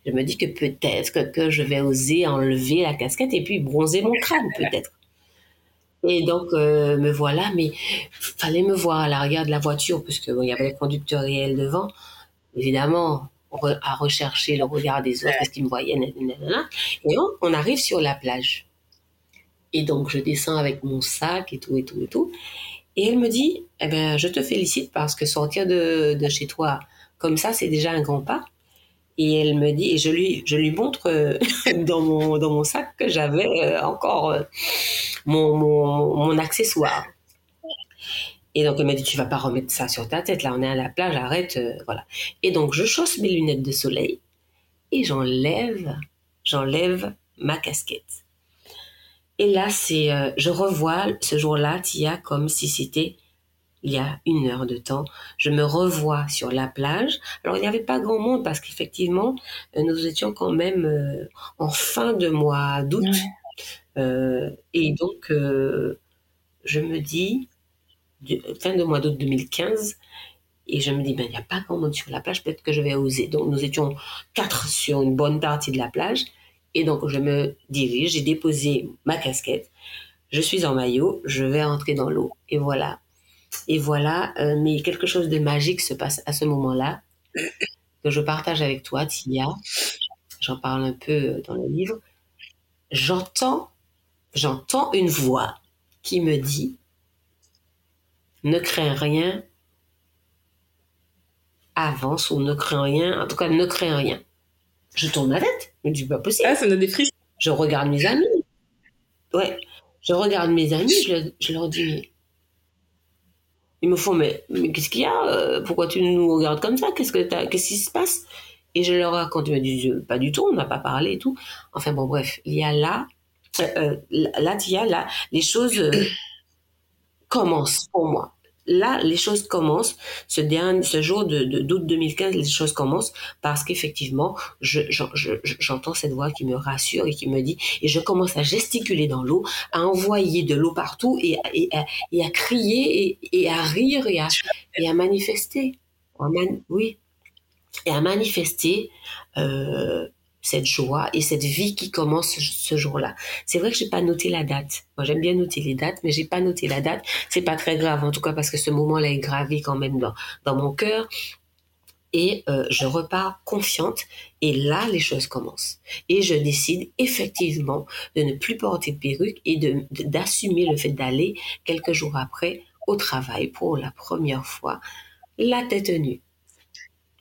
Je me dis que peut-être que, je vais oser enlever la casquette et puis bronzer mon crâne, peut-être. Et donc, euh, me voilà, mais fallait me voir à l'arrière de la voiture, puisque il y avait le conducteur réel devant. Évidemment, à rechercher le regard des autres, est-ce qu'ils me voyaient, et on arrive sur la plage. Et donc, je descends avec mon sac et tout, et tout, et tout. Et elle me dit, eh ben, je te félicite parce que sortir de, de chez toi comme ça, c'est déjà un grand pas. Et elle me dit, et je lui, je lui montre euh, dans, mon, dans mon sac que j'avais euh, encore euh, mon, mon, mon, accessoire. Et donc elle m'a dit, tu vas pas remettre ça sur ta tête, là on est à la plage, arrête, voilà. Et donc je chausse mes lunettes de soleil et j'enlève, j'enlève ma casquette. Et là, c'est, euh, je revois ce jour-là, Tia, comme si c'était il y a une heure de temps. Je me revois sur la plage. Alors, il n'y avait pas grand monde parce qu'effectivement, euh, nous étions quand même euh, en fin de mois d'août. et donc, je me dis, fin de mois d'août 2015, et je me dis, ben, il n'y a pas grand monde sur la plage, peut-être que je vais oser. Donc, nous étions quatre sur une bonne partie de la plage. Et donc, je me dirige, j'ai déposé ma casquette, je suis en maillot, je vais entrer dans l'eau. Et voilà. Et voilà, euh, mais quelque chose de magique se passe à ce moment-là, que je partage avec toi, Tia. J'en parle un peu dans le livre. J'entends, j'entends une voix qui me dit, ne crains rien, avance ou ne crains rien, en tout cas ne crains rien. Je tourne ma tête. Je me dis, pas possible. Ah, ça me donne des frissons. Je regarde mes amis. Ouais. Je regarde mes amis, je, leur dis, mais. Ils me font, mais, mais qu'est-ce qu'il y a euh, Pourquoi tu nous regardes comme ça? Qu'est-ce que qu'est-ce qui se passe? Et je leur raconte, ils me disent, pas du tout, on n'a pas parlé et tout. Enfin bon, bref, il y a là, euh, euh là, il y a là, les choses euh, commencent pour moi là, les choses commencent. Ce jour de, d'août 2015, les choses commencent parce qu'effectivement, je, j'entends cette voix qui me rassure et qui me dit, et je commence à gesticuler dans l'eau, à envoyer de l'eau partout et, à crier et, à rire et à, et à manifester. oui. Et à manifester, euh, cette joie et cette vie qui commence ce jour-là. C'est vrai que j'ai pas noté la date. Moi, j'aime bien noter les dates, mais j'ai pas noté la date. C'est pas très grave, en tout cas, parce que ce moment-là est gravé quand même dans, dans mon cœur. Et euh, je repars confiante. Et là, les choses commencent. Et je décide effectivement de ne plus porter de perruque et d'assumer le fait d'aller quelques jours après au travail pour la première fois, la tête nue.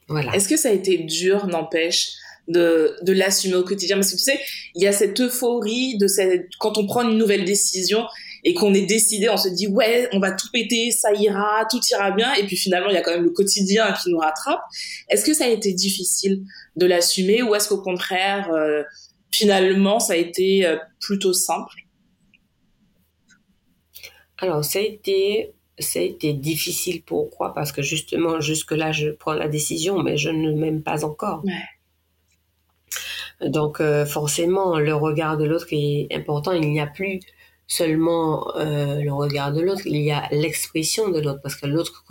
Voilà. Est-ce que ça a été dur, n'empêche de, de l'assumer au quotidien. Parce que tu sais, il y a cette euphorie de cette, quand on prend une nouvelle décision et qu'on est décidé, on se dit ouais, on va tout péter, ça ira, tout ira bien. Et puis finalement, il y a quand même le quotidien qui nous rattrape. Est-ce que ça a été difficile de l'assumer ou est-ce qu'au contraire, euh, finalement, ça a été euh, plutôt simple? Alors, ça a été été difficile. Pourquoi? Parce que justement, jusque-là, je prends la décision, mais je ne m'aime pas encore. Donc, euh, forcément, le regard de l'autre est important. Il n'y a plus seulement euh, le regard de l'autre, il y a l'expression de l'autre, parce que l'autre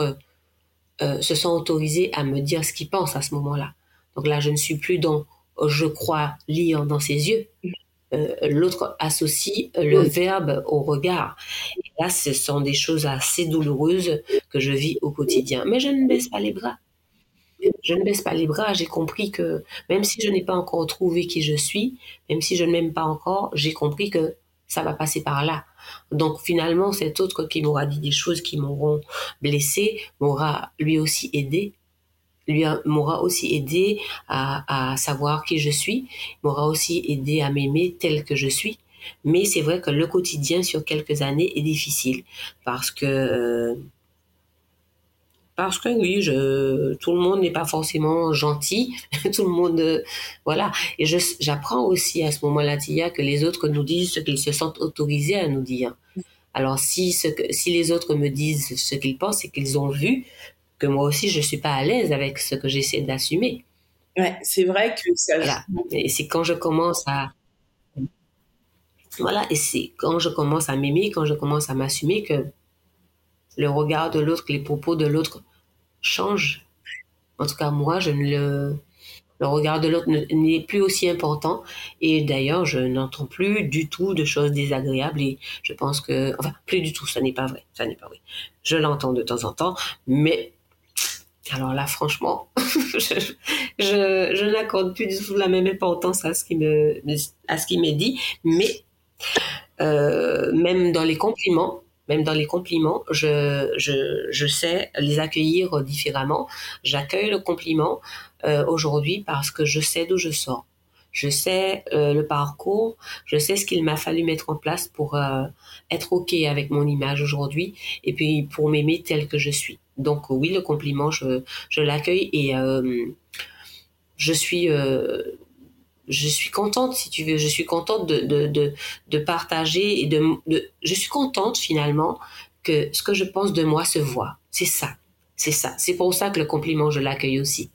euh, se sent autorisé à me dire ce qu'il pense à ce moment-là. Donc là, je ne suis plus dans je crois lire dans ses yeux. Euh, l'autre associe le verbe au regard. Et là, ce sont des choses assez douloureuses que je vis au quotidien. Mais je ne baisse pas les bras. Je ne baisse pas les bras. J'ai compris que même si je n'ai pas encore trouvé qui je suis, même si je ne m'aime pas encore, j'ai compris que ça va passer par là. Donc finalement, cet autre qui m'aura dit des choses qui m'auront blessé m'aura lui aussi aidé lui m'aura aussi aidé à, savoir qui je suis, m'aura aussi aidé à m'aimer tel que je suis. Mais c'est vrai que le quotidien sur quelques années est difficile parce que parce que oui, je, tout le monde n'est pas forcément gentil, tout le monde, voilà. Et j'apprends aussi à ce moment-là, Tia, que les autres nous disent ce qu'ils se sentent autorisés à nous dire. Alors si, ce que, si les autres me disent ce qu'ils pensent et qu'ils ont vu, que moi aussi je suis pas à l'aise avec ce que j'essaie d'assumer. Ouais, c'est vrai que ça. Voilà. Et c'est quand je commence à voilà, et c'est quand je commence à m'aimer, quand je commence à m'assumer que le regard de l'autre, les propos de l'autre changent. En tout cas, moi, je ne le le regard de l'autre n'est plus aussi important et d'ailleurs je n'entends plus du tout de choses désagréables et je pense que enfin plus du tout ça n'est pas vrai ça n'est pas vrai je l'entends de temps en temps mais alors là, franchement, je, je, n'accorde plus du tout la même importance à ce qui me, à ce qui m'est dit, mais euh, même dans les compliments, même dans les compliments, je, je, je sais les accueillir différemment. J'accueille le compliment euh, aujourd'hui parce que je sais d'où je sors. Je sais euh, le parcours, je sais ce qu'il m'a fallu mettre en place pour euh, être OK avec mon image aujourd'hui et puis pour m'aimer tel que je suis. Donc oui, le compliment, je, je l'accueille et euh, je suis je suis contente, si tu veux, je suis contente de, de, de, partager et de, de, je suis contente finalement que ce que je pense de moi se voit. C'est ça, c'est ça. C'est pour ça que le compliment, je l'accueille aussi.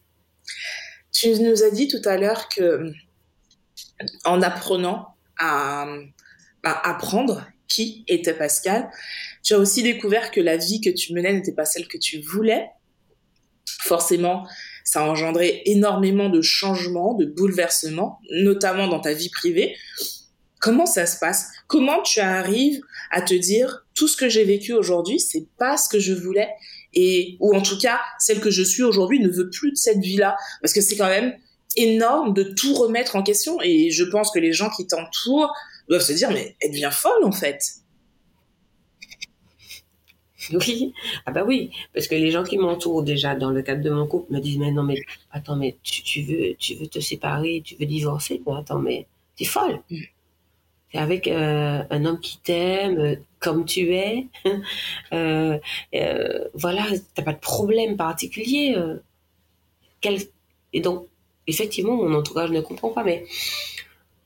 Tu nous as dit tout à l'heure que en apprenant à, apprendre qui était Pascal, tu as aussi découvert que la vie que tu menais n'était pas celle que tu voulais. Forcément, ça a engendré énormément de changements, de bouleversements, notamment dans ta vie privée. Comment ça se passe? Comment tu arrives à te dire tout ce que j'ai vécu aujourd'hui, c'est pas ce que je voulais? Et ou en tout cas celle que je suis aujourd'hui ne veut plus de cette vie-là parce que c'est quand même énorme de tout remettre en question. Et je pense que les gens qui t'entourent doivent se dire, mais elle devient folle en fait. Oui, ah bah oui, parce que les gens qui m'entourent déjà dans le cadre de mon couple me disent, mais non, mais attends, mais tu, veux, tu veux te séparer, tu veux divorcer, mais attends, mais t'es folle. Mm. T'es avec euh, un homme qui t'aime euh, comme tu es, euh, euh, voilà, t'as pas de problème particulier. Et donc, effectivement, mon entourage ne comprend pas, mais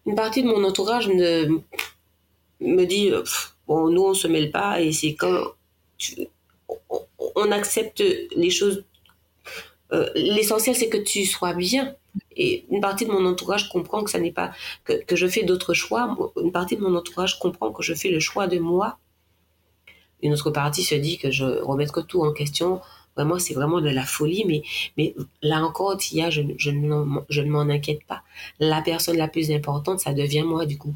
une partie de mon entourage me, me dit, bon, nous, on se mêle pas, et c'est quand on, accepte les choses. Euh, l'essentiel, c'est que tu sois bien. Et une partie de mon entourage comprend que ça n'est pas que, que je fais d'autres choix. Une partie de mon entourage comprend que je fais le choix de moi. Une autre partie se dit que je remettrai tout en question Vraiment, c'est vraiment de la folie, mais, mais là encore, je, je, je ne m'en inquiète pas. La personne la plus importante, ça devient moi, du coup.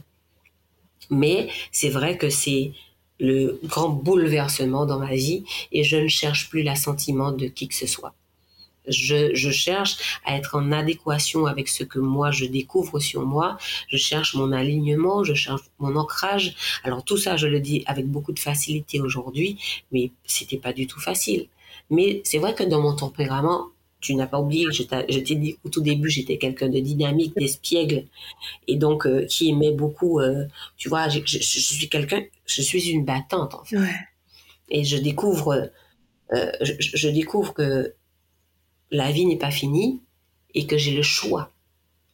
Mais c'est vrai que c'est le grand bouleversement dans ma vie et je ne cherche plus l'assentiment de qui que ce soit. Je, je, cherche à être en adéquation avec ce que moi je découvre sur moi. Je cherche mon alignement, je cherche mon ancrage. Alors tout ça, je le dis avec beaucoup de facilité aujourd'hui, mais c'était pas du tout facile. Mais c'est vrai que dans mon tempérament, tu n'as pas oublié, je t'ai dit au tout début, j'étais quelqu'un de dynamique, d'espiègle, et donc euh, qui aimait beaucoup, euh, tu vois, je, suis quelqu'un, je suis une battante en fait. Et je découvre, euh, je, découvre que la vie n'est pas finie et que j'ai le choix.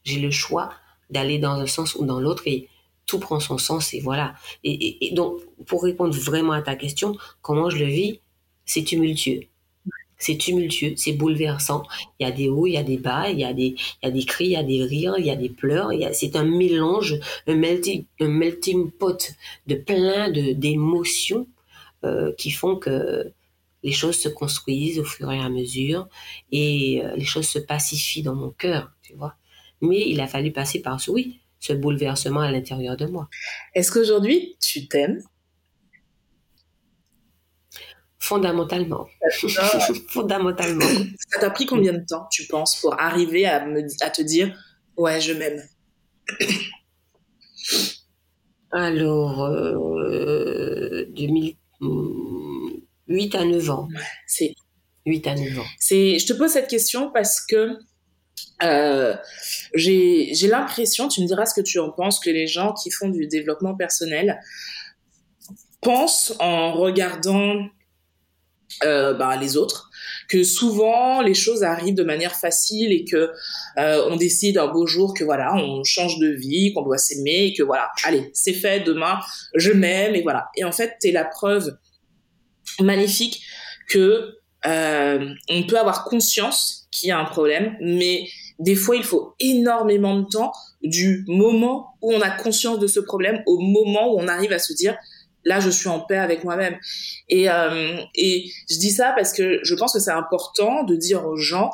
J'ai le choix d'aller dans un sens ou dans l'autre et tout prend son sens et voilà. et donc, pour répondre vraiment à ta question, comment je le vis, c'est tumultueux. C'est tumultueux, c'est bouleversant. Il y a des hauts, il y a des bas, il y a des, il y a des cris, il y a des rires, il y a des pleurs. c'est un mélange, un melting, un melting pot de plein de, d'émotions euh, qui font que les choses se construisent au fur et à mesure et euh, les choses se pacifient dans mon cœur, tu vois. Mais il a fallu passer par ce, oui, ce bouleversement à l'intérieur de moi. Est-ce qu'aujourd'hui, tu t'aimes? Fondamentalement. Fondamentalement. Ça t'a pris combien de temps, tu penses, pour arriver à, me, à te dire Ouais, je m'aime Alors, euh, 2008 à 9 ans. C'est 8 à 9 ans. C'est, je te pose cette question parce que euh, j'ai l'impression, tu me diras ce que tu en penses, que les gens qui font du développement personnel pensent en regardant euh, bah, les autres, que souvent les choses arrivent de manière facile et que euh, on décide un beau jour que voilà on change de vie, qu'on doit s'aimer et que voilà allez c'est fait demain je m'aime et voilà. Et en fait t'es la preuve magnifique que euh, on peut avoir conscience qu'il y a un problème mais des fois il faut énormément de temps du moment où on a conscience de ce problème au moment où on arrive à se dire là je suis en paix avec moi-même. Et euh, et je dis ça parce que je pense que c'est important de dire aux gens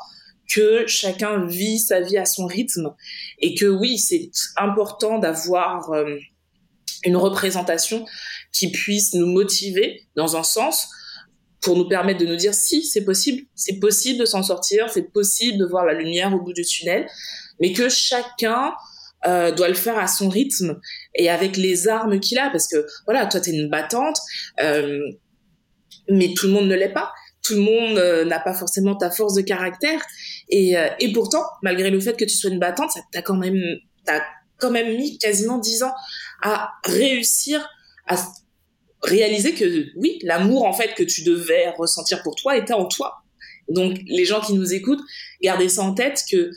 que chacun vit sa vie à son rythme et que oui c'est important d'avoir euh, une représentation qui puisse nous motiver dans un sens pour nous permettre de nous dire si c'est possible c'est possible de s'en sortir c'est possible de voir la lumière au bout du tunnel mais que chacun euh, doit le faire à son rythme et avec les armes qu'il a parce que voilà toi t'es une battante euh, mais tout le monde ne l'est pas. Tout le monde euh, n'a pas forcément ta force de caractère. Et, euh, et pourtant malgré le fait que tu sois une battante ça t'a quand même t'as quand même mis quasiment dix ans à réussir à réaliser que oui l'amour en fait que tu devais ressentir pour toi était en toi. Donc les gens qui nous écoutent gardez ça en tête que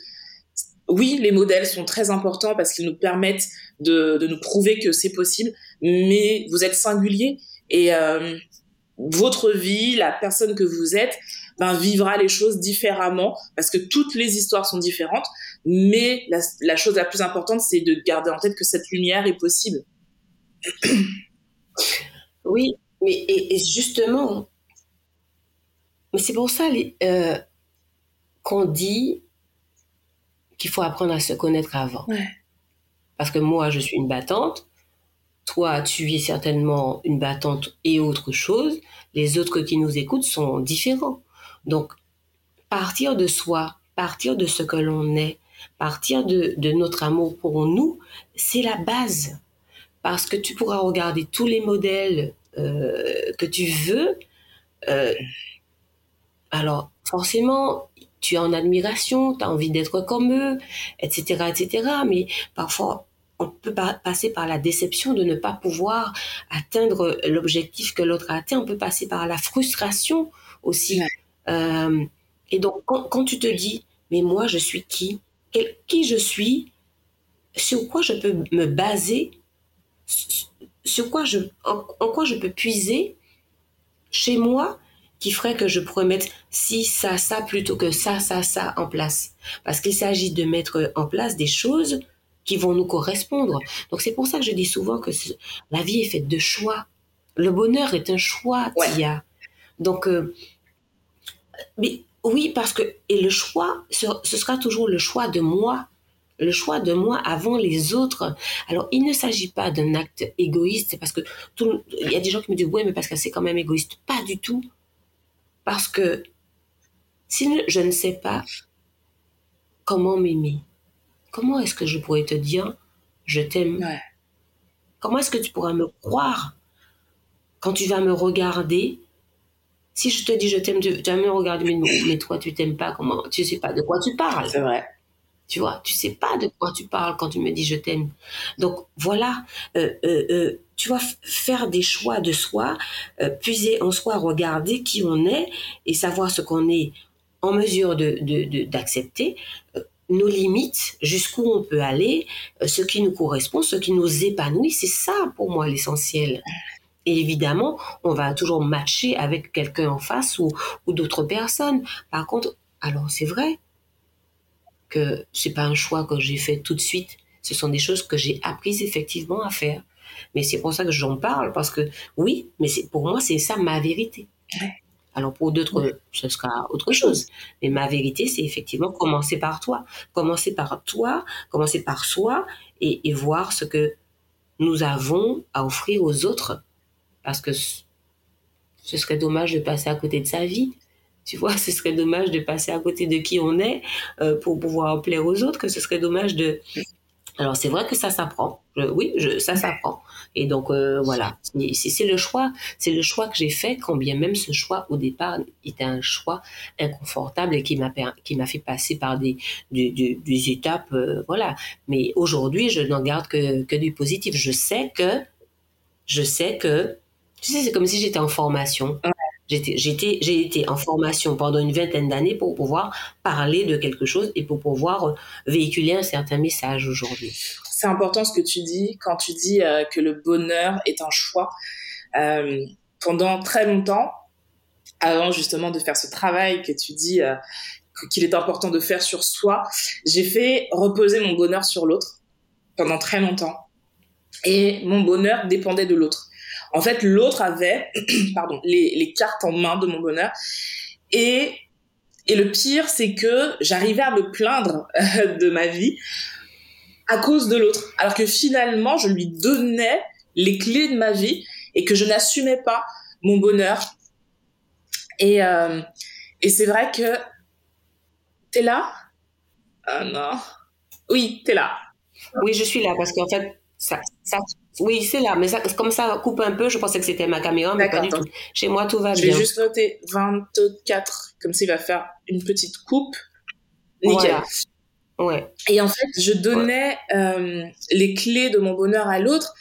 oui, les modèles sont très importants parce qu'ils nous permettent de, de, nous prouver que c'est possible, mais vous êtes singulier et euh, votre vie, la personne que vous êtes, ben, vivra les choses différemment parce que toutes les histoires sont différentes, mais la, chose la plus importante, c'est de garder en tête que cette lumière est possible. Oui, mais et justement, mais c'est pour ça euh, qu'on dit qu'il faut apprendre à se connaître avant. Parce que moi, je suis une battante. Toi, tu es certainement une battante et autre chose. Les autres qui nous écoutent sont différents. Donc, partir de soi, partir de ce que l'on est, partir de, notre amour pour nous, c'est la base. Parce que tu pourras regarder tous les modèles euh, que tu veux. Euh, alors, forcément, tu es en admiration, tu as envie d'être comme eux, etc., etc. Mais parfois, on peut passer par la déception de ne pas pouvoir atteindre l'objectif que l'autre a atteint. On peut passer par la frustration aussi. Euh, et donc, quand, tu te dis, mais moi, je suis qui? Qui je suis? Sur quoi je peux me baser? Sur quoi je, en quoi je peux puiser? Chez moi qui ferait que je pourrais mettre si, ça, ça, plutôt que ça, ça, ça en place. Parce qu'il s'agit de mettre en place des choses qui vont nous correspondre. Donc c'est pour ça que je dis souvent que la vie est faite de choix. Le bonheur est un choix qu'il y a. Donc, euh, mais oui, parce que, et le choix, ce, sera toujours le choix de moi le choix de moi avant les autres. Alors, il ne s'agit pas d'un acte égoïste, parce que tout, il y a des gens qui me disent, oui, mais parce que c'est quand même égoïste. Pas du tout. Parce que si je ne sais pas comment m'aimer, comment est-ce que je pourrais te dire je t'aime Comment est-ce que tu pourras me croire quand tu vas me regarder? Si je te dis je t'aime, tu, vas me regarder, mais, toi tu t'aimes pas, comment Tu sais pas de quoi tu parles. C'est vrai. Tu vois, tu sais pas de quoi tu parles quand tu me dis je t'aime. Donc voilà, euh, euh, euh, tu vas faire des choix de soi, puiser en soi, regarder qui on est et savoir ce qu'on est en mesure d'accepter. nos limites, jusqu'où on peut aller, ce qui nous correspond, ce qui nous épanouit, c'est ça pour moi l'essentiel. Et évidemment, on va toujours matcher avec quelqu'un en face ou, ou d'autres personnes. Par contre, alors c'est vrai que c'est pas un choix que j'ai fait tout de suite. Ce sont des choses que j'ai apprises effectivement à faire. Mais c'est pour ça que j'en parle parce que oui, mais c'est pour moi c'est ça ma vérité. Alors pour d'autres, ce sera autre chose. Mais ma vérité, c'est effectivement commencer par toi, commencer par toi, commencer par soi et, et voir ce que nous avons à offrir aux autres. Parce que ce serait dommage de passer à côté de sa vie. Tu vois, ce serait dommage de passer à côté de qui on est euh, pour pouvoir plaire aux autres, que ce serait dommage de... Alors c'est vrai que ça s'apprend. oui, ça s'apprend. Et donc euh, voilà, c'est le choix, c'est le choix que j'ai fait, quand bien même ce choix au départ était un choix inconfortable et qui m'a qui m'a fait passer par des des, des, étapes, euh, voilà. Mais aujourd'hui, je n'en garde que que du positif. Je sais que je sais que tu sais, c'est comme si j'étais en formation. J'ai été en formation pendant une vingtaine d'années pour pouvoir parler de quelque chose et pour pouvoir euh, véhiculer un certain message aujourd'hui. C'est important ce que tu dis quand tu dis euh, que le bonheur est un choix. Euh, pendant très longtemps, avant justement de faire ce travail que tu dis qu'il est important de faire sur soi, j'ai fait reposer mon bonheur sur l'autre pendant très longtemps. Et mon bonheur dépendait de l'autre. En fait, l'autre avait, pardon, les, les cartes en main de mon bonheur. Et, et le pire, c'est que j'arrivais à me plaindre de ma vie à cause de l'autre. Alors que finalement, je lui donnais les clés de ma vie et que je n'assumais pas mon bonheur. Et, euh, et c'est vrai que t'es là? Ah non. Oui, t'es là. Oui, je suis là parce qu'en fait, ça, oui, c'est là, mais ça, comme ça coupe un peu, je pensais que c'était ma caméra, mais pas du tout. Chez moi, tout va bien. Je vais juste noter 24, comme ça il va faire une petite coupe. Nickel. Ouais. Et en fait, je donnais euh, les clés de mon bonheur à l'autre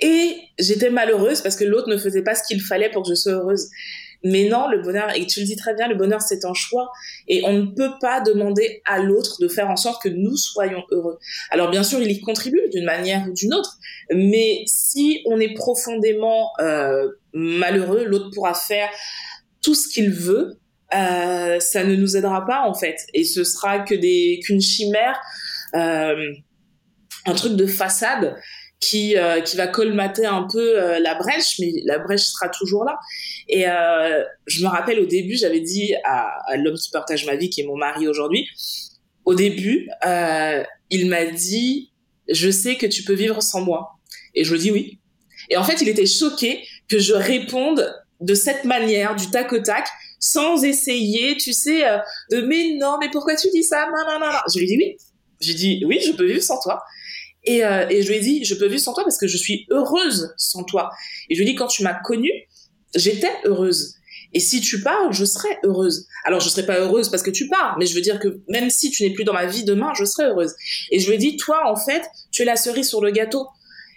et j'étais malheureuse parce que l'autre ne faisait pas ce qu'il fallait pour que je sois heureuse. Mais non, le bonheur, et tu le dis très bien, le bonheur c'est un choix et on ne peut pas demander à l'autre de faire en sorte que nous soyons heureux. Alors bien sûr, il y contribue d'une manière ou d'une autre, mais si on est profondément euh, malheureux, l'autre pourra faire tout ce qu'il veut, euh, ça ne nous aidera pas en fait, et ce sera que des qu'une chimère, euh, un truc de façade qui euh, qui va colmater un peu euh, la brèche, mais la brèche sera toujours là. Et euh, je me rappelle au début, j'avais dit à, à l'homme qui partage ma vie, qui est mon mari aujourd'hui, au début, euh, il m'a dit, je sais que tu peux vivre sans moi. Et je lui dis oui. Et en fait, il était choqué que je réponde de cette manière, du tac au tac, sans essayer, tu sais, de mais non, mais pourquoi tu dis ça? Non, non, non, non. Je lui dis oui. J'ai dit oui, je peux vivre sans toi. Et, euh, et je lui ai dit, je peux vivre sans toi parce que je suis heureuse sans toi. Et je lui ai dit, quand tu m'as connue, j'étais heureuse. Et si tu pars, je serai heureuse. Alors, je serai pas heureuse parce que tu pars, mais je veux dire que même si tu n'es plus dans ma vie demain, je serai heureuse. Et je lui ai dit, toi, en fait, tu es la cerise sur le gâteau.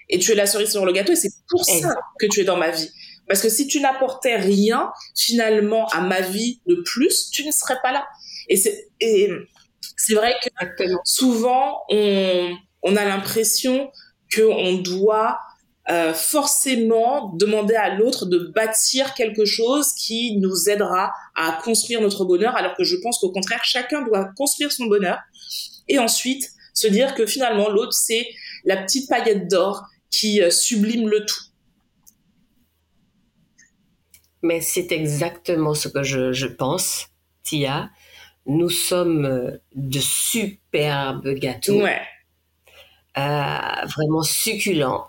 Et tu es la cerise sur le gâteau et c'est pour ça que tu es dans ma vie. Parce que si tu n'apportais rien, finalement, à ma vie de plus, tu ne serais pas là. Et c'est, et c'est vrai que souvent, on, on a l'impression qu'on doit euh, forcément demander à l'autre de bâtir quelque chose qui nous aidera à construire notre bonheur, alors que je pense qu'au contraire, chacun doit construire son bonheur et ensuite se dire que finalement l'autre, c'est la petite paillette d'or qui euh, sublime le tout. Mais c'est exactement ce que je, je pense, Tia. Nous sommes euh, de superbes gâteaux. Ouais vraiment succulent.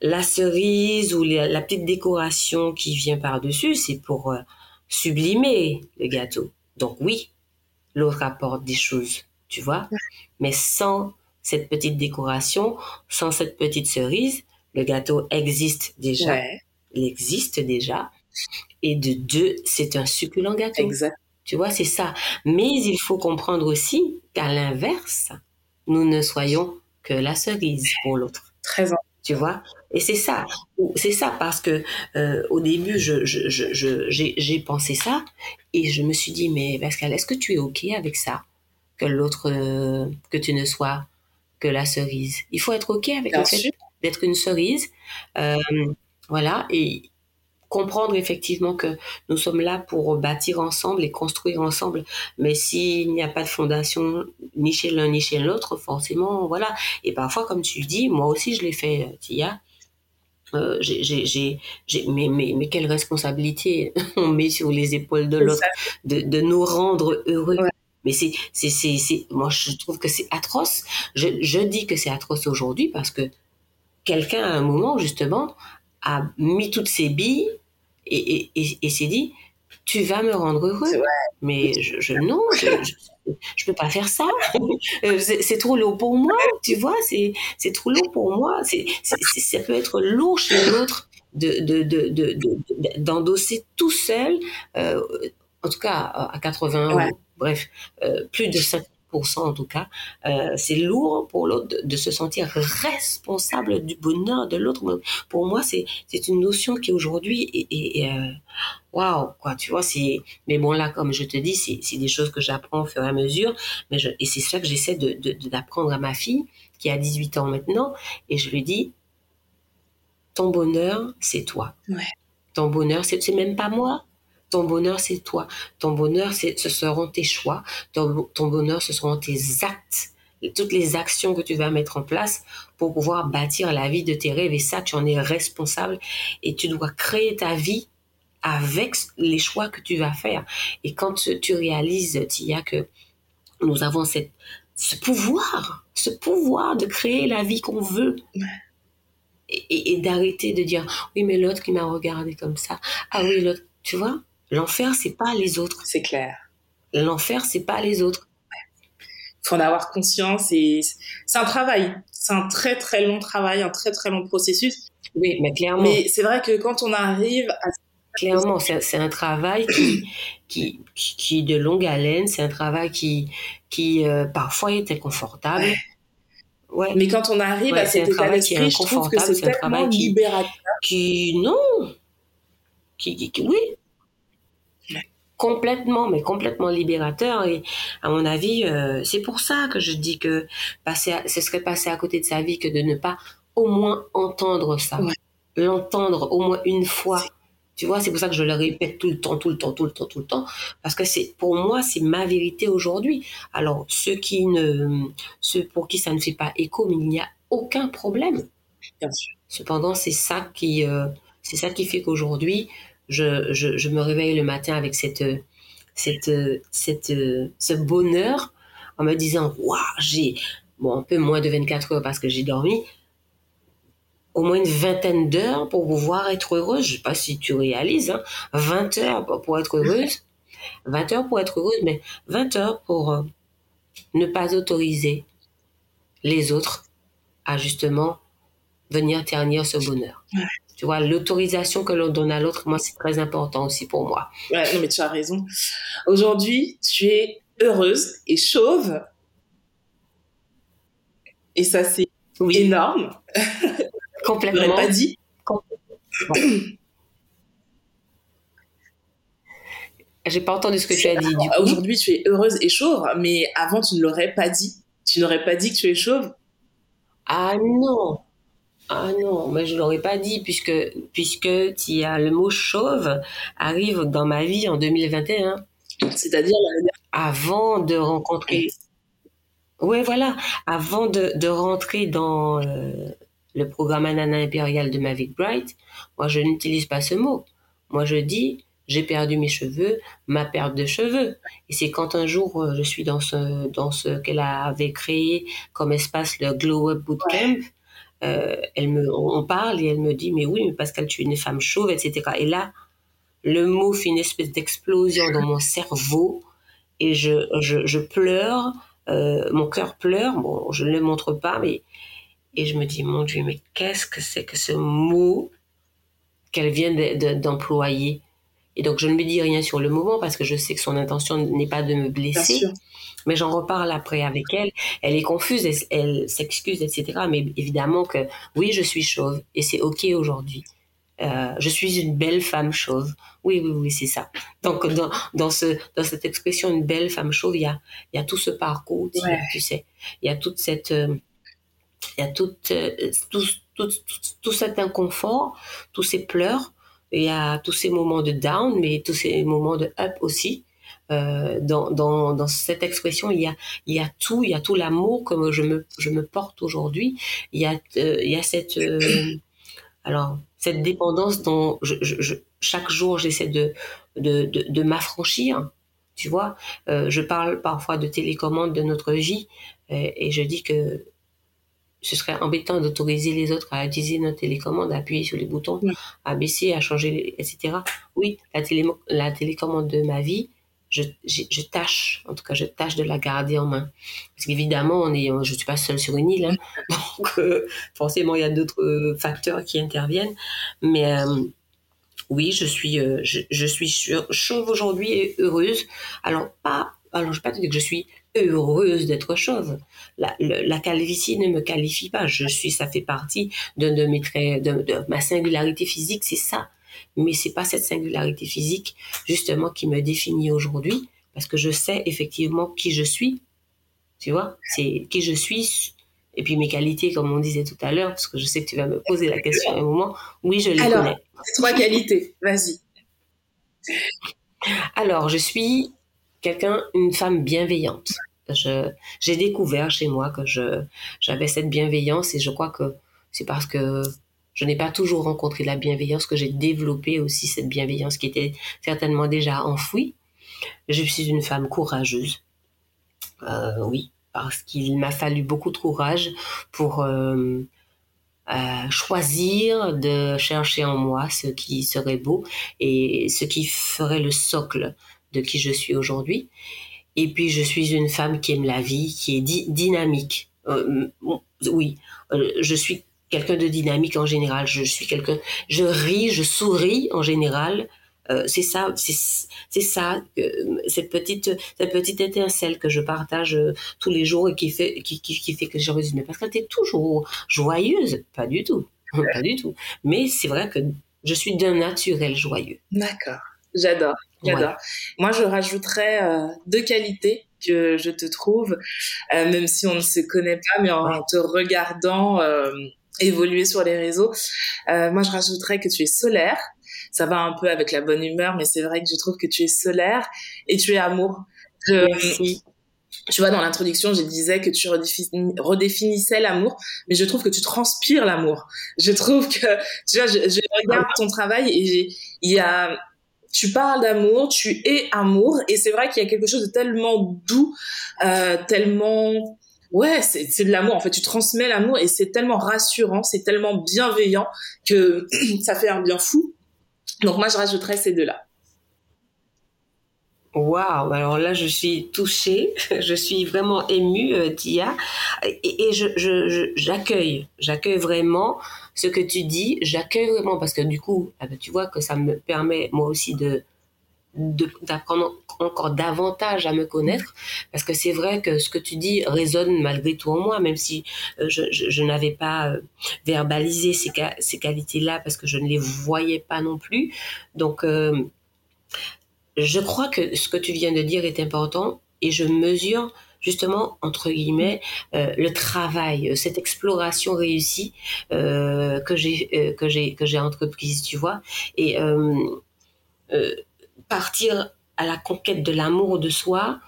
La cerise ou la, petite décoration qui vient par-dessus, c'est pour euh, sublimer le gâteau. Donc oui, l'autre apporte des choses, tu vois. Mais sans cette petite décoration, sans cette petite cerise, le gâteau existe déjà. Il existe déjà. Et de deux, c'est un succulent gâteau. Exact. Tu vois, c'est ça. Mais il faut comprendre aussi qu'à l'inverse, nous ne soyons que la cerise pour l'autre. Très bien. Tu vois? Et c'est ça. C'est ça parce que euh, au début, je, je, je, j'ai pensé ça et je me suis dit, mais Pascal, est-ce que tu es OK avec ça? Que l'autre, euh, que tu ne sois que la cerise. Il faut être OK avec le fait d'être une cerise. Euh, Voilà, et comprendre effectivement que nous sommes là pour bâtir ensemble et construire ensemble. Mais s'il n'y a pas de fondation ni chez l'un ni chez l'autre, forcément, voilà. Et parfois, comme tu dis, moi aussi je l'ai fait, Tia. Euh, j'ai, mais, mais, mais, quelle responsabilité on met sur les épaules de l'autre de, de, nous rendre heureux. Mais c'est, c'est, c'est, moi, je trouve que c'est atroce. Je, je dis que c'est atroce aujourd'hui parce que quelqu'un, à un moment, justement, a mis toutes ses billes et, et, et, s'est dit, tu vas me rendre heureux. Mais je, je non, je, je, peux pas faire ça. Euh, c'est trop lourd pour moi, tu vois. C'est c'est trop lourd pour moi. C'est ça peut être lourd chez l'autre de de de d'endosser tout seul. Euh, en tout cas à 80 bref, euh, plus de 5 en tout cas, euh, c'est lourd pour l'autre de, se sentir responsable du bonheur de l'autre. Pour moi, c'est c'est une notion qui aujourd'hui est, euh, waouh quoi. Tu vois, c'est mais bon là, comme je te dis, c'est c'est des choses que j'apprends au fur et à mesure. Mais je, et c'est ça que j'essaie de d'apprendre à ma fille qui a 18 ans maintenant, et je lui dis ton bonheur, c'est toi. Ton bonheur, c'est même pas moi. Ton bonheur, c'est toi. Ton bonheur, c'est, ce seront tes choix. Ton, bonheur, ce seront tes actes. Toutes les actions que tu vas mettre en place pour pouvoir bâtir la vie de tes rêves. Et ça, tu en es responsable. Et tu dois créer ta vie avec les choix que tu vas faire. Et quand tu réalises, Tia, que nous avons cette, ce pouvoir, ce pouvoir de créer la vie qu'on veut. Et, et d'arrêter de dire, oui, mais l'autre qui m'a regardé comme ça. Ah oui, l'autre, tu vois, L'enfer, c'est pas les autres. C'est clair. L'enfer, c'est pas les autres. Il faut en avoir conscience et c'est un travail. C'est un très très long travail, un très très long processus. Oui, mais clairement. Mais c'est vrai que quand on arrive à clairement, c'est un travail qui, qui, qui, de longue haleine, c'est un travail qui, qui euh, parfois est inconfortable. Ouais. Mais quand on arrive à cet état d'esprit, je trouve que c'est tellement libérateur. Qui, non, qui, qui, oui, complètement, mais complètement libérateur. Et à mon avis, euh, c'est pour ça que je dis que passer ce serait passer à côté de sa vie que de ne pas au moins entendre ça, l'entendre au moins une fois. Tu vois, c'est pour ça que je le répète tout le temps, tout le temps, tout le temps, tout le temps, parce que c'est pour moi c'est ma vérité aujourd'hui. Alors ceux qui ne, ceux pour qui ça ne fait pas écho, mais il n'y a aucun problème. Bien sûr. Cependant, c'est ça qui, euh, c'est ça qui fait qu'aujourd'hui, je, me réveille le matin avec cette, cette, cette, ce bonheur en me disant, waouh, j'ai, bon, un peu moins de 24 heures parce que j'ai dormi, au moins une vingtaine d'heures pour pouvoir être heureuse. Je sais pas si tu réalises, hein, 20 heures pour être heureuse, 20 heures pour être heureuse, mais 20 heures pour euh, ne pas autoriser les autres à justement venir ternir ce bonheur. Tu vois, l'autorisation que l'on donne à l'autre, moi, c'est très important aussi pour moi. Ouais, non, mais tu as raison. Aujourd'hui, tu es heureuse et chauve. Et ça, c'est énorme. Complètement. Je pas dit. J'ai pas entendu ce que tu as dit. Aujourd'hui, tu es heureuse et chauve, mais avant, tu ne l'aurais pas dit. Tu n'aurais pas dit que tu es chauve. Ah non. Ah non, mais je l'aurais pas dit puisque puisque y a le mot chauve arrive dans ma vie en 2021. C'est-à-dire avant de rencontrer. Ouais, voilà, avant de, de rentrer dans euh, le programme Anana impérial de Mavic Bright, moi je n'utilise pas ce mot. Moi je dis j'ai perdu mes cheveux, ma perte de cheveux. Et c'est quand un jour euh, je suis dans ce dans ce qu'elle avait créé comme espace le Glow Up Bootcamp. Euh, elle me, on parle et elle me dit, mais oui, mais Pascal, tu es une femme chauve, etc. Et là, le mot fait une espèce d'explosion dans mon cerveau et je, je, je pleure, euh, mon cœur pleure, bon, je ne le montre pas, mais, et je me dis, mon Dieu, mais qu'est-ce que c'est que ce mot qu'elle vient d'employer? Et donc, je ne me dis rien sur le moment parce que je sais que son intention n'est pas de me blesser. Mais j'en reparle après avec elle. Elle est confuse, elle, s'excuse, etc. Mais évidemment que oui, je suis chauve et c'est ok aujourd'hui. Euh, je suis une belle femme chauve. Oui, oui, oui, c'est ça. Donc, dans, dans, ce, dans cette expression, une belle femme chauve, il y a, y a tout ce parcours, tu sais. Il y a toute cette, euh, il y a toute, euh, tout, tout, tout, cet inconfort, tous ces pleurs, il y a tous ces moments de down, mais tous ces moments de up aussi. Euh, dans, dans, dans, cette expression, il y a, il y a tout, il y a tout l'amour que je me, je me porte aujourd'hui. Il y a, euh, il y a cette, euh, alors, cette dépendance dont je, je, chaque jour j'essaie de, de, de, de m'affranchir. Tu vois, je parle parfois de télécommande de notre vie et je dis que ce serait embêtant d'autoriser les autres à utiliser notre télécommande, à appuyer sur les boutons, à baisser, à changer, etc. Oui, la, télé, la télécommande de ma vie, je, je, tâche, en tout cas, je tâche de la garder en main. Parce qu'évidemment, on est, je suis pas seule sur une île, hein. donc euh, forcément, il y a d'autres euh, facteurs qui interviennent. Mais euh, oui, je suis, je, je, suis chauve aujourd'hui et heureuse. Alors pas, alors je vais pas te dire que je suis heureuse d'être chauve. La, la, calvitie ne me qualifie pas. Je suis, ça fait partie de, de, mes traits, de ma singularité physique, c'est ça. Mais c'est pas cette singularité physique, justement, qui me définit aujourd'hui, parce que je sais effectivement qui je suis. Tu vois, c'est qui je suis. Et puis mes qualités, comme on disait tout à l'heure, parce que je sais que tu vas me poser la question à un moment. Oui, je les Alors, connais. Trois qualités, vas-y. Alors, je suis quelqu'un, une femme bienveillante. j'ai découvert chez moi que je, j'avais cette bienveillance et je crois que c'est parce que je n'ai pas toujours rencontré la bienveillance que j'ai développé aussi cette bienveillance qui était certainement déjà enfouie. Je suis une femme courageuse. Euh, oui, parce qu'il m'a fallu beaucoup de courage pour euh, euh, choisir de chercher en moi ce qui serait beau et ce qui ferait le socle de qui je suis aujourd'hui. Et puis, je suis une femme qui aime la vie, qui est dynamique. Oui, je suis quelqu'un de dynamique en général. Je suis quelqu'un, je ris, je souris en général. Euh, c'est ça, c'est ça, cette petite, cette petite étincelle que je partage tous les jours et qui fait, qui, qui, qui fait que je résume. Parce qu'elle est toujours joyeuse, pas du tout, pas du tout. Mais c'est vrai que je suis d'un naturel joyeux. D'accord, j'adore. J'adore. Moi, je rajouterais euh, deux qualités que je te trouve, euh, même si on ne se connaît pas, mais en te regardant euh, évoluer sur les réseaux. moi, je rajouterais que tu es solaire. Ça va un peu avec la bonne humeur, mais c'est vrai que je trouve que tu es solaire et tu es amour. Merci. Tu vois, dans l'introduction, je disais que tu redéfinissais l'amour, mais je trouve que tu transpires l'amour. Je trouve que, tu vois, je, je regarde ton travail et il y a, tu parles d'amour, tu es amour, et c'est vrai qu'il y a quelque chose de tellement doux, euh, tellement ouais, c'est de l'amour. En fait, tu transmets l'amour et c'est tellement rassurant, c'est tellement bienveillant que ça fait un bien fou. Donc moi, je rajouterais ces deux-là. Waouh, alors là je suis touchée, je suis vraiment émue, euh, Tia, et, et je j'accueille, j'accueille vraiment ce que tu dis, j'accueille vraiment parce que du coup, ah ben, tu vois que ça me permet moi aussi de d'apprendre encore davantage à me connaître. Parce que c'est vrai que ce que tu dis résonne malgré tout en moi même si euh, je, je, n'avais pas euh, verbalisé ces, ces qualités-là parce que je ne les voyais pas non plus. Donc euh, je crois que ce que tu viens de dire est important et je mesure justement entre guillemets euh, le travail, euh, cette exploration réussie euh, que j'ai euh, que j'ai que j'ai entreprise, tu vois, et partir à la conquête de l'amour de soi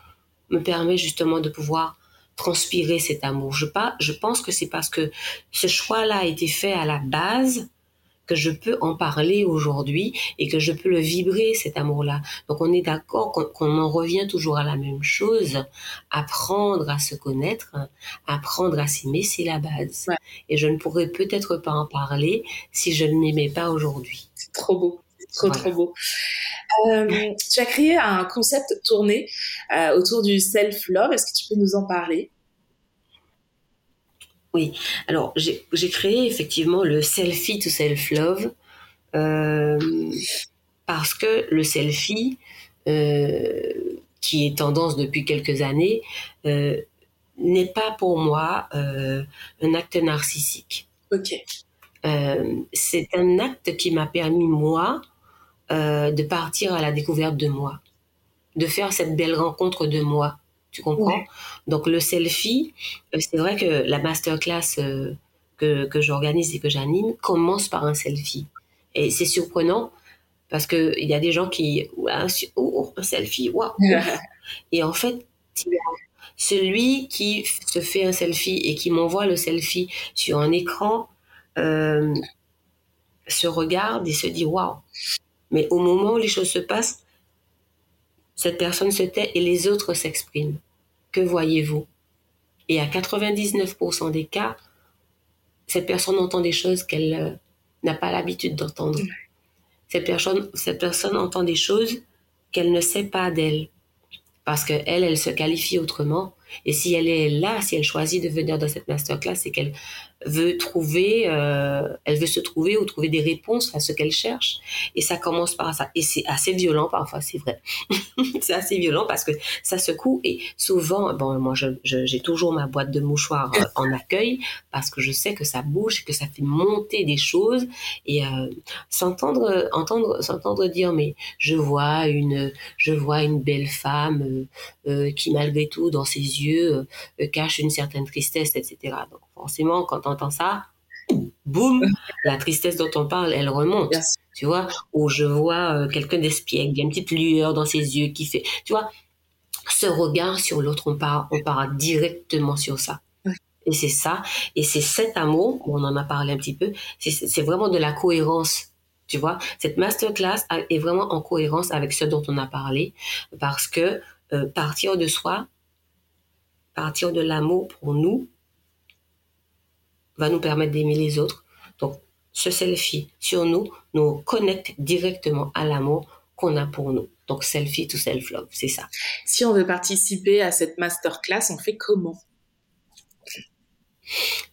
me permet justement de pouvoir transpirer cet amour. Je pas, je pense que c'est parce que ce choix-là a été fait à la base que je peux en parler aujourd'hui et que je peux le vibrer, cet amour-là. Donc on est d'accord qu'on en revient toujours à la même chose. Apprendre à se connaître, apprendre à s'aimer, c'est la base. Et je ne pourrais peut-être pas en parler si je ne m'aimais pas aujourd'hui. C'est trop beau. Trop, trop beau. Euh, tu as créé un concept tourné euh, autour du self-love. Est-ce que tu peux nous en parler? Oui, alors j'ai créé effectivement le selfie to self-love euh, parce que le selfie, qui est tendance depuis quelques années, n'est pas pour moi un acte narcissique. Ok. c'est un acte qui m'a permis, moi, de partir à la découverte de moi, de faire cette belle rencontre de moi tu comprends? Donc le selfie, euh, c'est vrai que la masterclass euh, que, que j'organise et que j'anime commencent par un selfie. Et c'est surprenant parce qu'il y a des gens qui, un, oh, un selfie, waouh. et en fait, celui qui se fait un selfie et qui m'envoie le selfie sur un écran euh, se regarde et se dit waouh. Mais au moment où les choses se passent, cette personne se tait et les autres s'expriment. Que voyez-vous? Et à 99% des cas, cette personne entend des choses qu'elle euh, n'a pas l'habitude d'entendre. Cette personne, cette personne entend des choses qu'elle ne sait pas d'elle. Parce qu'elle, elle se qualifie autrement. Et si elle est là, si elle choisit de venir dans cette masterclass, c'est qu'elle veut trouver, euh, elle veut se trouver ou trouver des réponses à ce qu'elle cherche. Et ça commence par ça. Et c'est assez violent parfois, c'est vrai. c'est assez violent parce que ça secoue. Et souvent, bon, moi, j'ai toujours ma boîte de mouchoirs euh, en accueil parce que je sais que ça bouge, que ça fait monter des choses. Et euh, s'entendre, entendre, s'entendre dire, mais je vois une, je vois une belle femme euh, qui malgré tout dans ses yeux cache une certaine tristesse, etc. Donc forcément, quand on entend ça, boum, la tristesse dont on parle, elle remonte. Tu vois, ou je vois euh, quelqu'un d'espiègle, il y a une petite lueur dans ses yeux qui fait, tu vois, ce regard sur l'autre, on part, on part directement sur ça. Et c'est ça, et c'est cet amour, on en a parlé un petit peu, c'est vraiment de la cohérence. Tu vois, cette masterclass est vraiment en cohérence avec ce dont on a parlé, parce que euh, partir de soi, partir de l'amour pour nous, va nous permettre d'aimer les autres. Donc, ce selfie sur nous nous connecte directement à l'amour qu'on a pour nous. Donc, selfie to self-love, c'est ça. Si on veut participer à cette masterclass, on fait comment?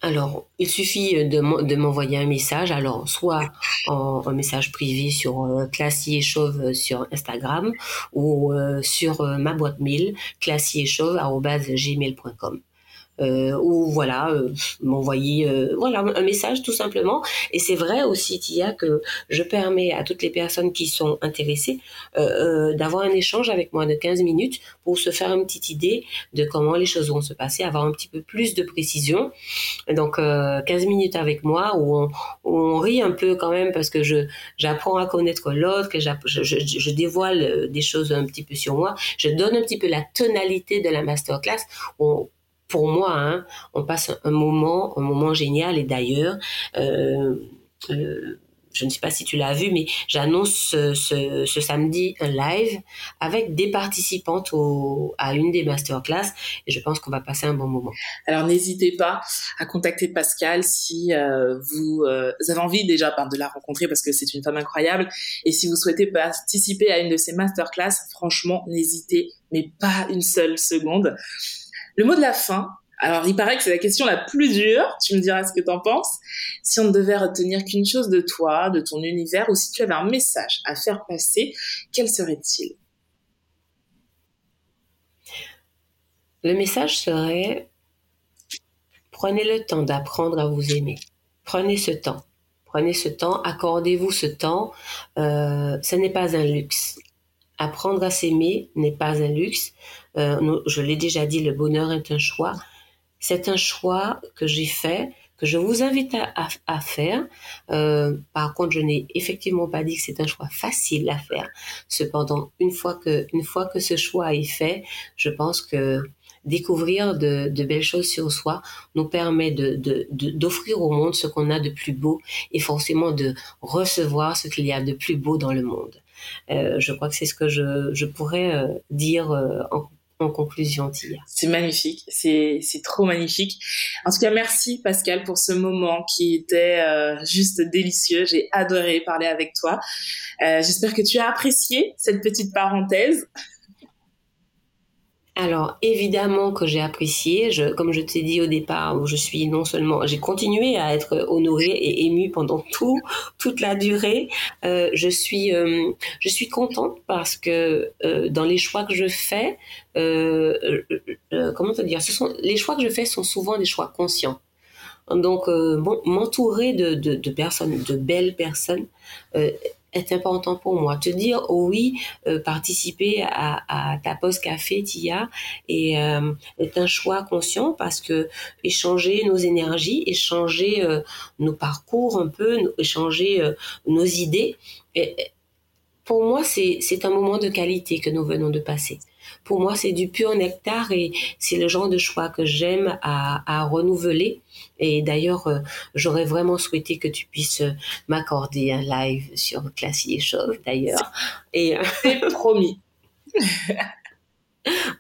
Alors, il suffit de m'envoyer un message, alors soit en, un message privé sur euh, Classier Chauve sur Instagram ou euh, sur euh, ma boîte mail classierchauve.gmail.com euh, ou voilà euh, m'envoyer euh, voilà un message tout simplement. Et c'est vrai aussi Tia que je permets à toutes les personnes qui sont intéressées euh, d'avoir un échange avec moi de 15 minutes pour se faire une petite idée de comment les choses vont se passer avoir un petit peu plus de précision. Donc 15 minutes avec moi où on, rit un peu quand même parce que je j'apprends à connaître l'autre que je, je, dévoile des choses un petit peu sur moi. Je donne un petit peu la tonalité de la masterclass pour moi, hein, on passe un moment, un moment génial. Et d'ailleurs, euh, euh, je ne sais pas si tu l'as vu, mais j'annonce ce, samedi un live avec des participantes à une des masterclass et je pense qu'on va passer un bon moment. Alors n'hésitez pas à contacter Pascal si euh, vous, avez envie déjà de la rencontrer parce que c'est une femme incroyable et si vous souhaitez participer à une de ces masterclass, franchement n'hésitez mais pas une seule seconde. Le mot de la fin, alors il paraît que c'est la question la plus dure, tu me diras ce que t'en penses. Si on ne devait retenir qu'une chose de toi, de ton univers, ou si tu avais un message à faire passer, quel serait-il? Le message serait prenez le temps d'apprendre à vous aimer. Prenez ce temps. Prenez ce temps, accordez-vous ce temps. Euh, ce n'est pas un luxe. Apprendre à s'aimer n'est pas un luxe. Euh, je l'ai déjà dit, le bonheur est un choix. C'est un choix que j'ai fait, que je vous invite à, faire. Euh, par contre, je n'ai effectivement pas dit que c'est un choix facile à faire. Cependant, une fois que, une fois que ce choix est fait, je pense que découvrir de, belles choses sur soi nous permet d'offrir de, au monde ce qu'on a de plus beau et forcément de recevoir ce qu'il y a de plus beau dans le monde. Euh, je crois que c'est ce que je, pourrais euh, dire en en conclusion. C'est magnifique, c'est trop magnifique. En tout cas, merci Pascal pour ce moment qui était euh, juste délicieux. J'ai adoré parler avec toi. Euh, j'espère que tu as apprécié cette petite parenthèse. Alors évidemment que j'ai apprécié, je, comme je t'ai dit au départ, je suis non seulement, j'ai continué à être honorée et émue pendant tout, toute la durée. Euh, je suis, euh, je suis contente parce que euh, dans les choix que je fais, euh, euh, comment te dire, ce sont les choix que je fais sont souvent des choix conscients. Donc bon, m'entourer de, de, de, personnes, de belles personnes est important pour moi. Te dire oh oui, euh, participer à, ta pause café, Tia, et euh, est un choix conscient parce que échanger nos énergies, échanger euh, nos parcours un peu, échanger nos idées, pour moi, c'est un moment de qualité que nous venons de passer. Pour moi, c'est du pur nectar et c'est le genre de choix que j'aime à, renouveler. Et d'ailleurs, euh, j'aurais vraiment souhaité que tu puisses euh, m'accorder un live sur Classy et Chauve, d'ailleurs. Et euh, c'est promis.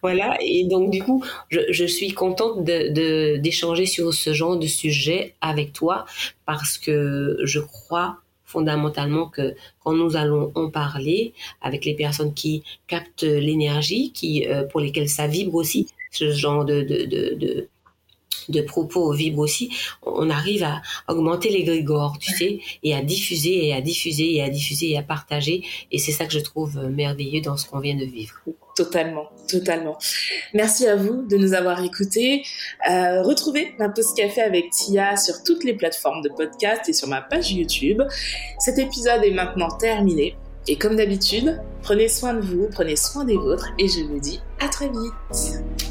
voilà, et donc du coup, je, suis contente d'échanger sur ce genre de sujet avec toi parce que je crois fondamentalement que quand nous allons en parler avec les personnes qui captent l'énergie, qui euh, pour lesquelles ça vibre aussi, ce genre de, de, de, de propos vibre aussi, on arrive à augmenter les grégores, tu sais, et à diffuser et à diffuser et à diffuser et à partager. Et c'est ça que je trouve merveilleux dans ce qu'on vient de vivre. Totalement, totalement. Merci à vous de nous avoir écoutés. Euh, retrouvez ma pause café avec Tia sur toutes les plateformes de podcast et sur ma page YouTube. Cet épisode est maintenant terminé. Et comme d'habitude, prenez soin de vous, prenez soin des vôtres et je vous dis à très vite.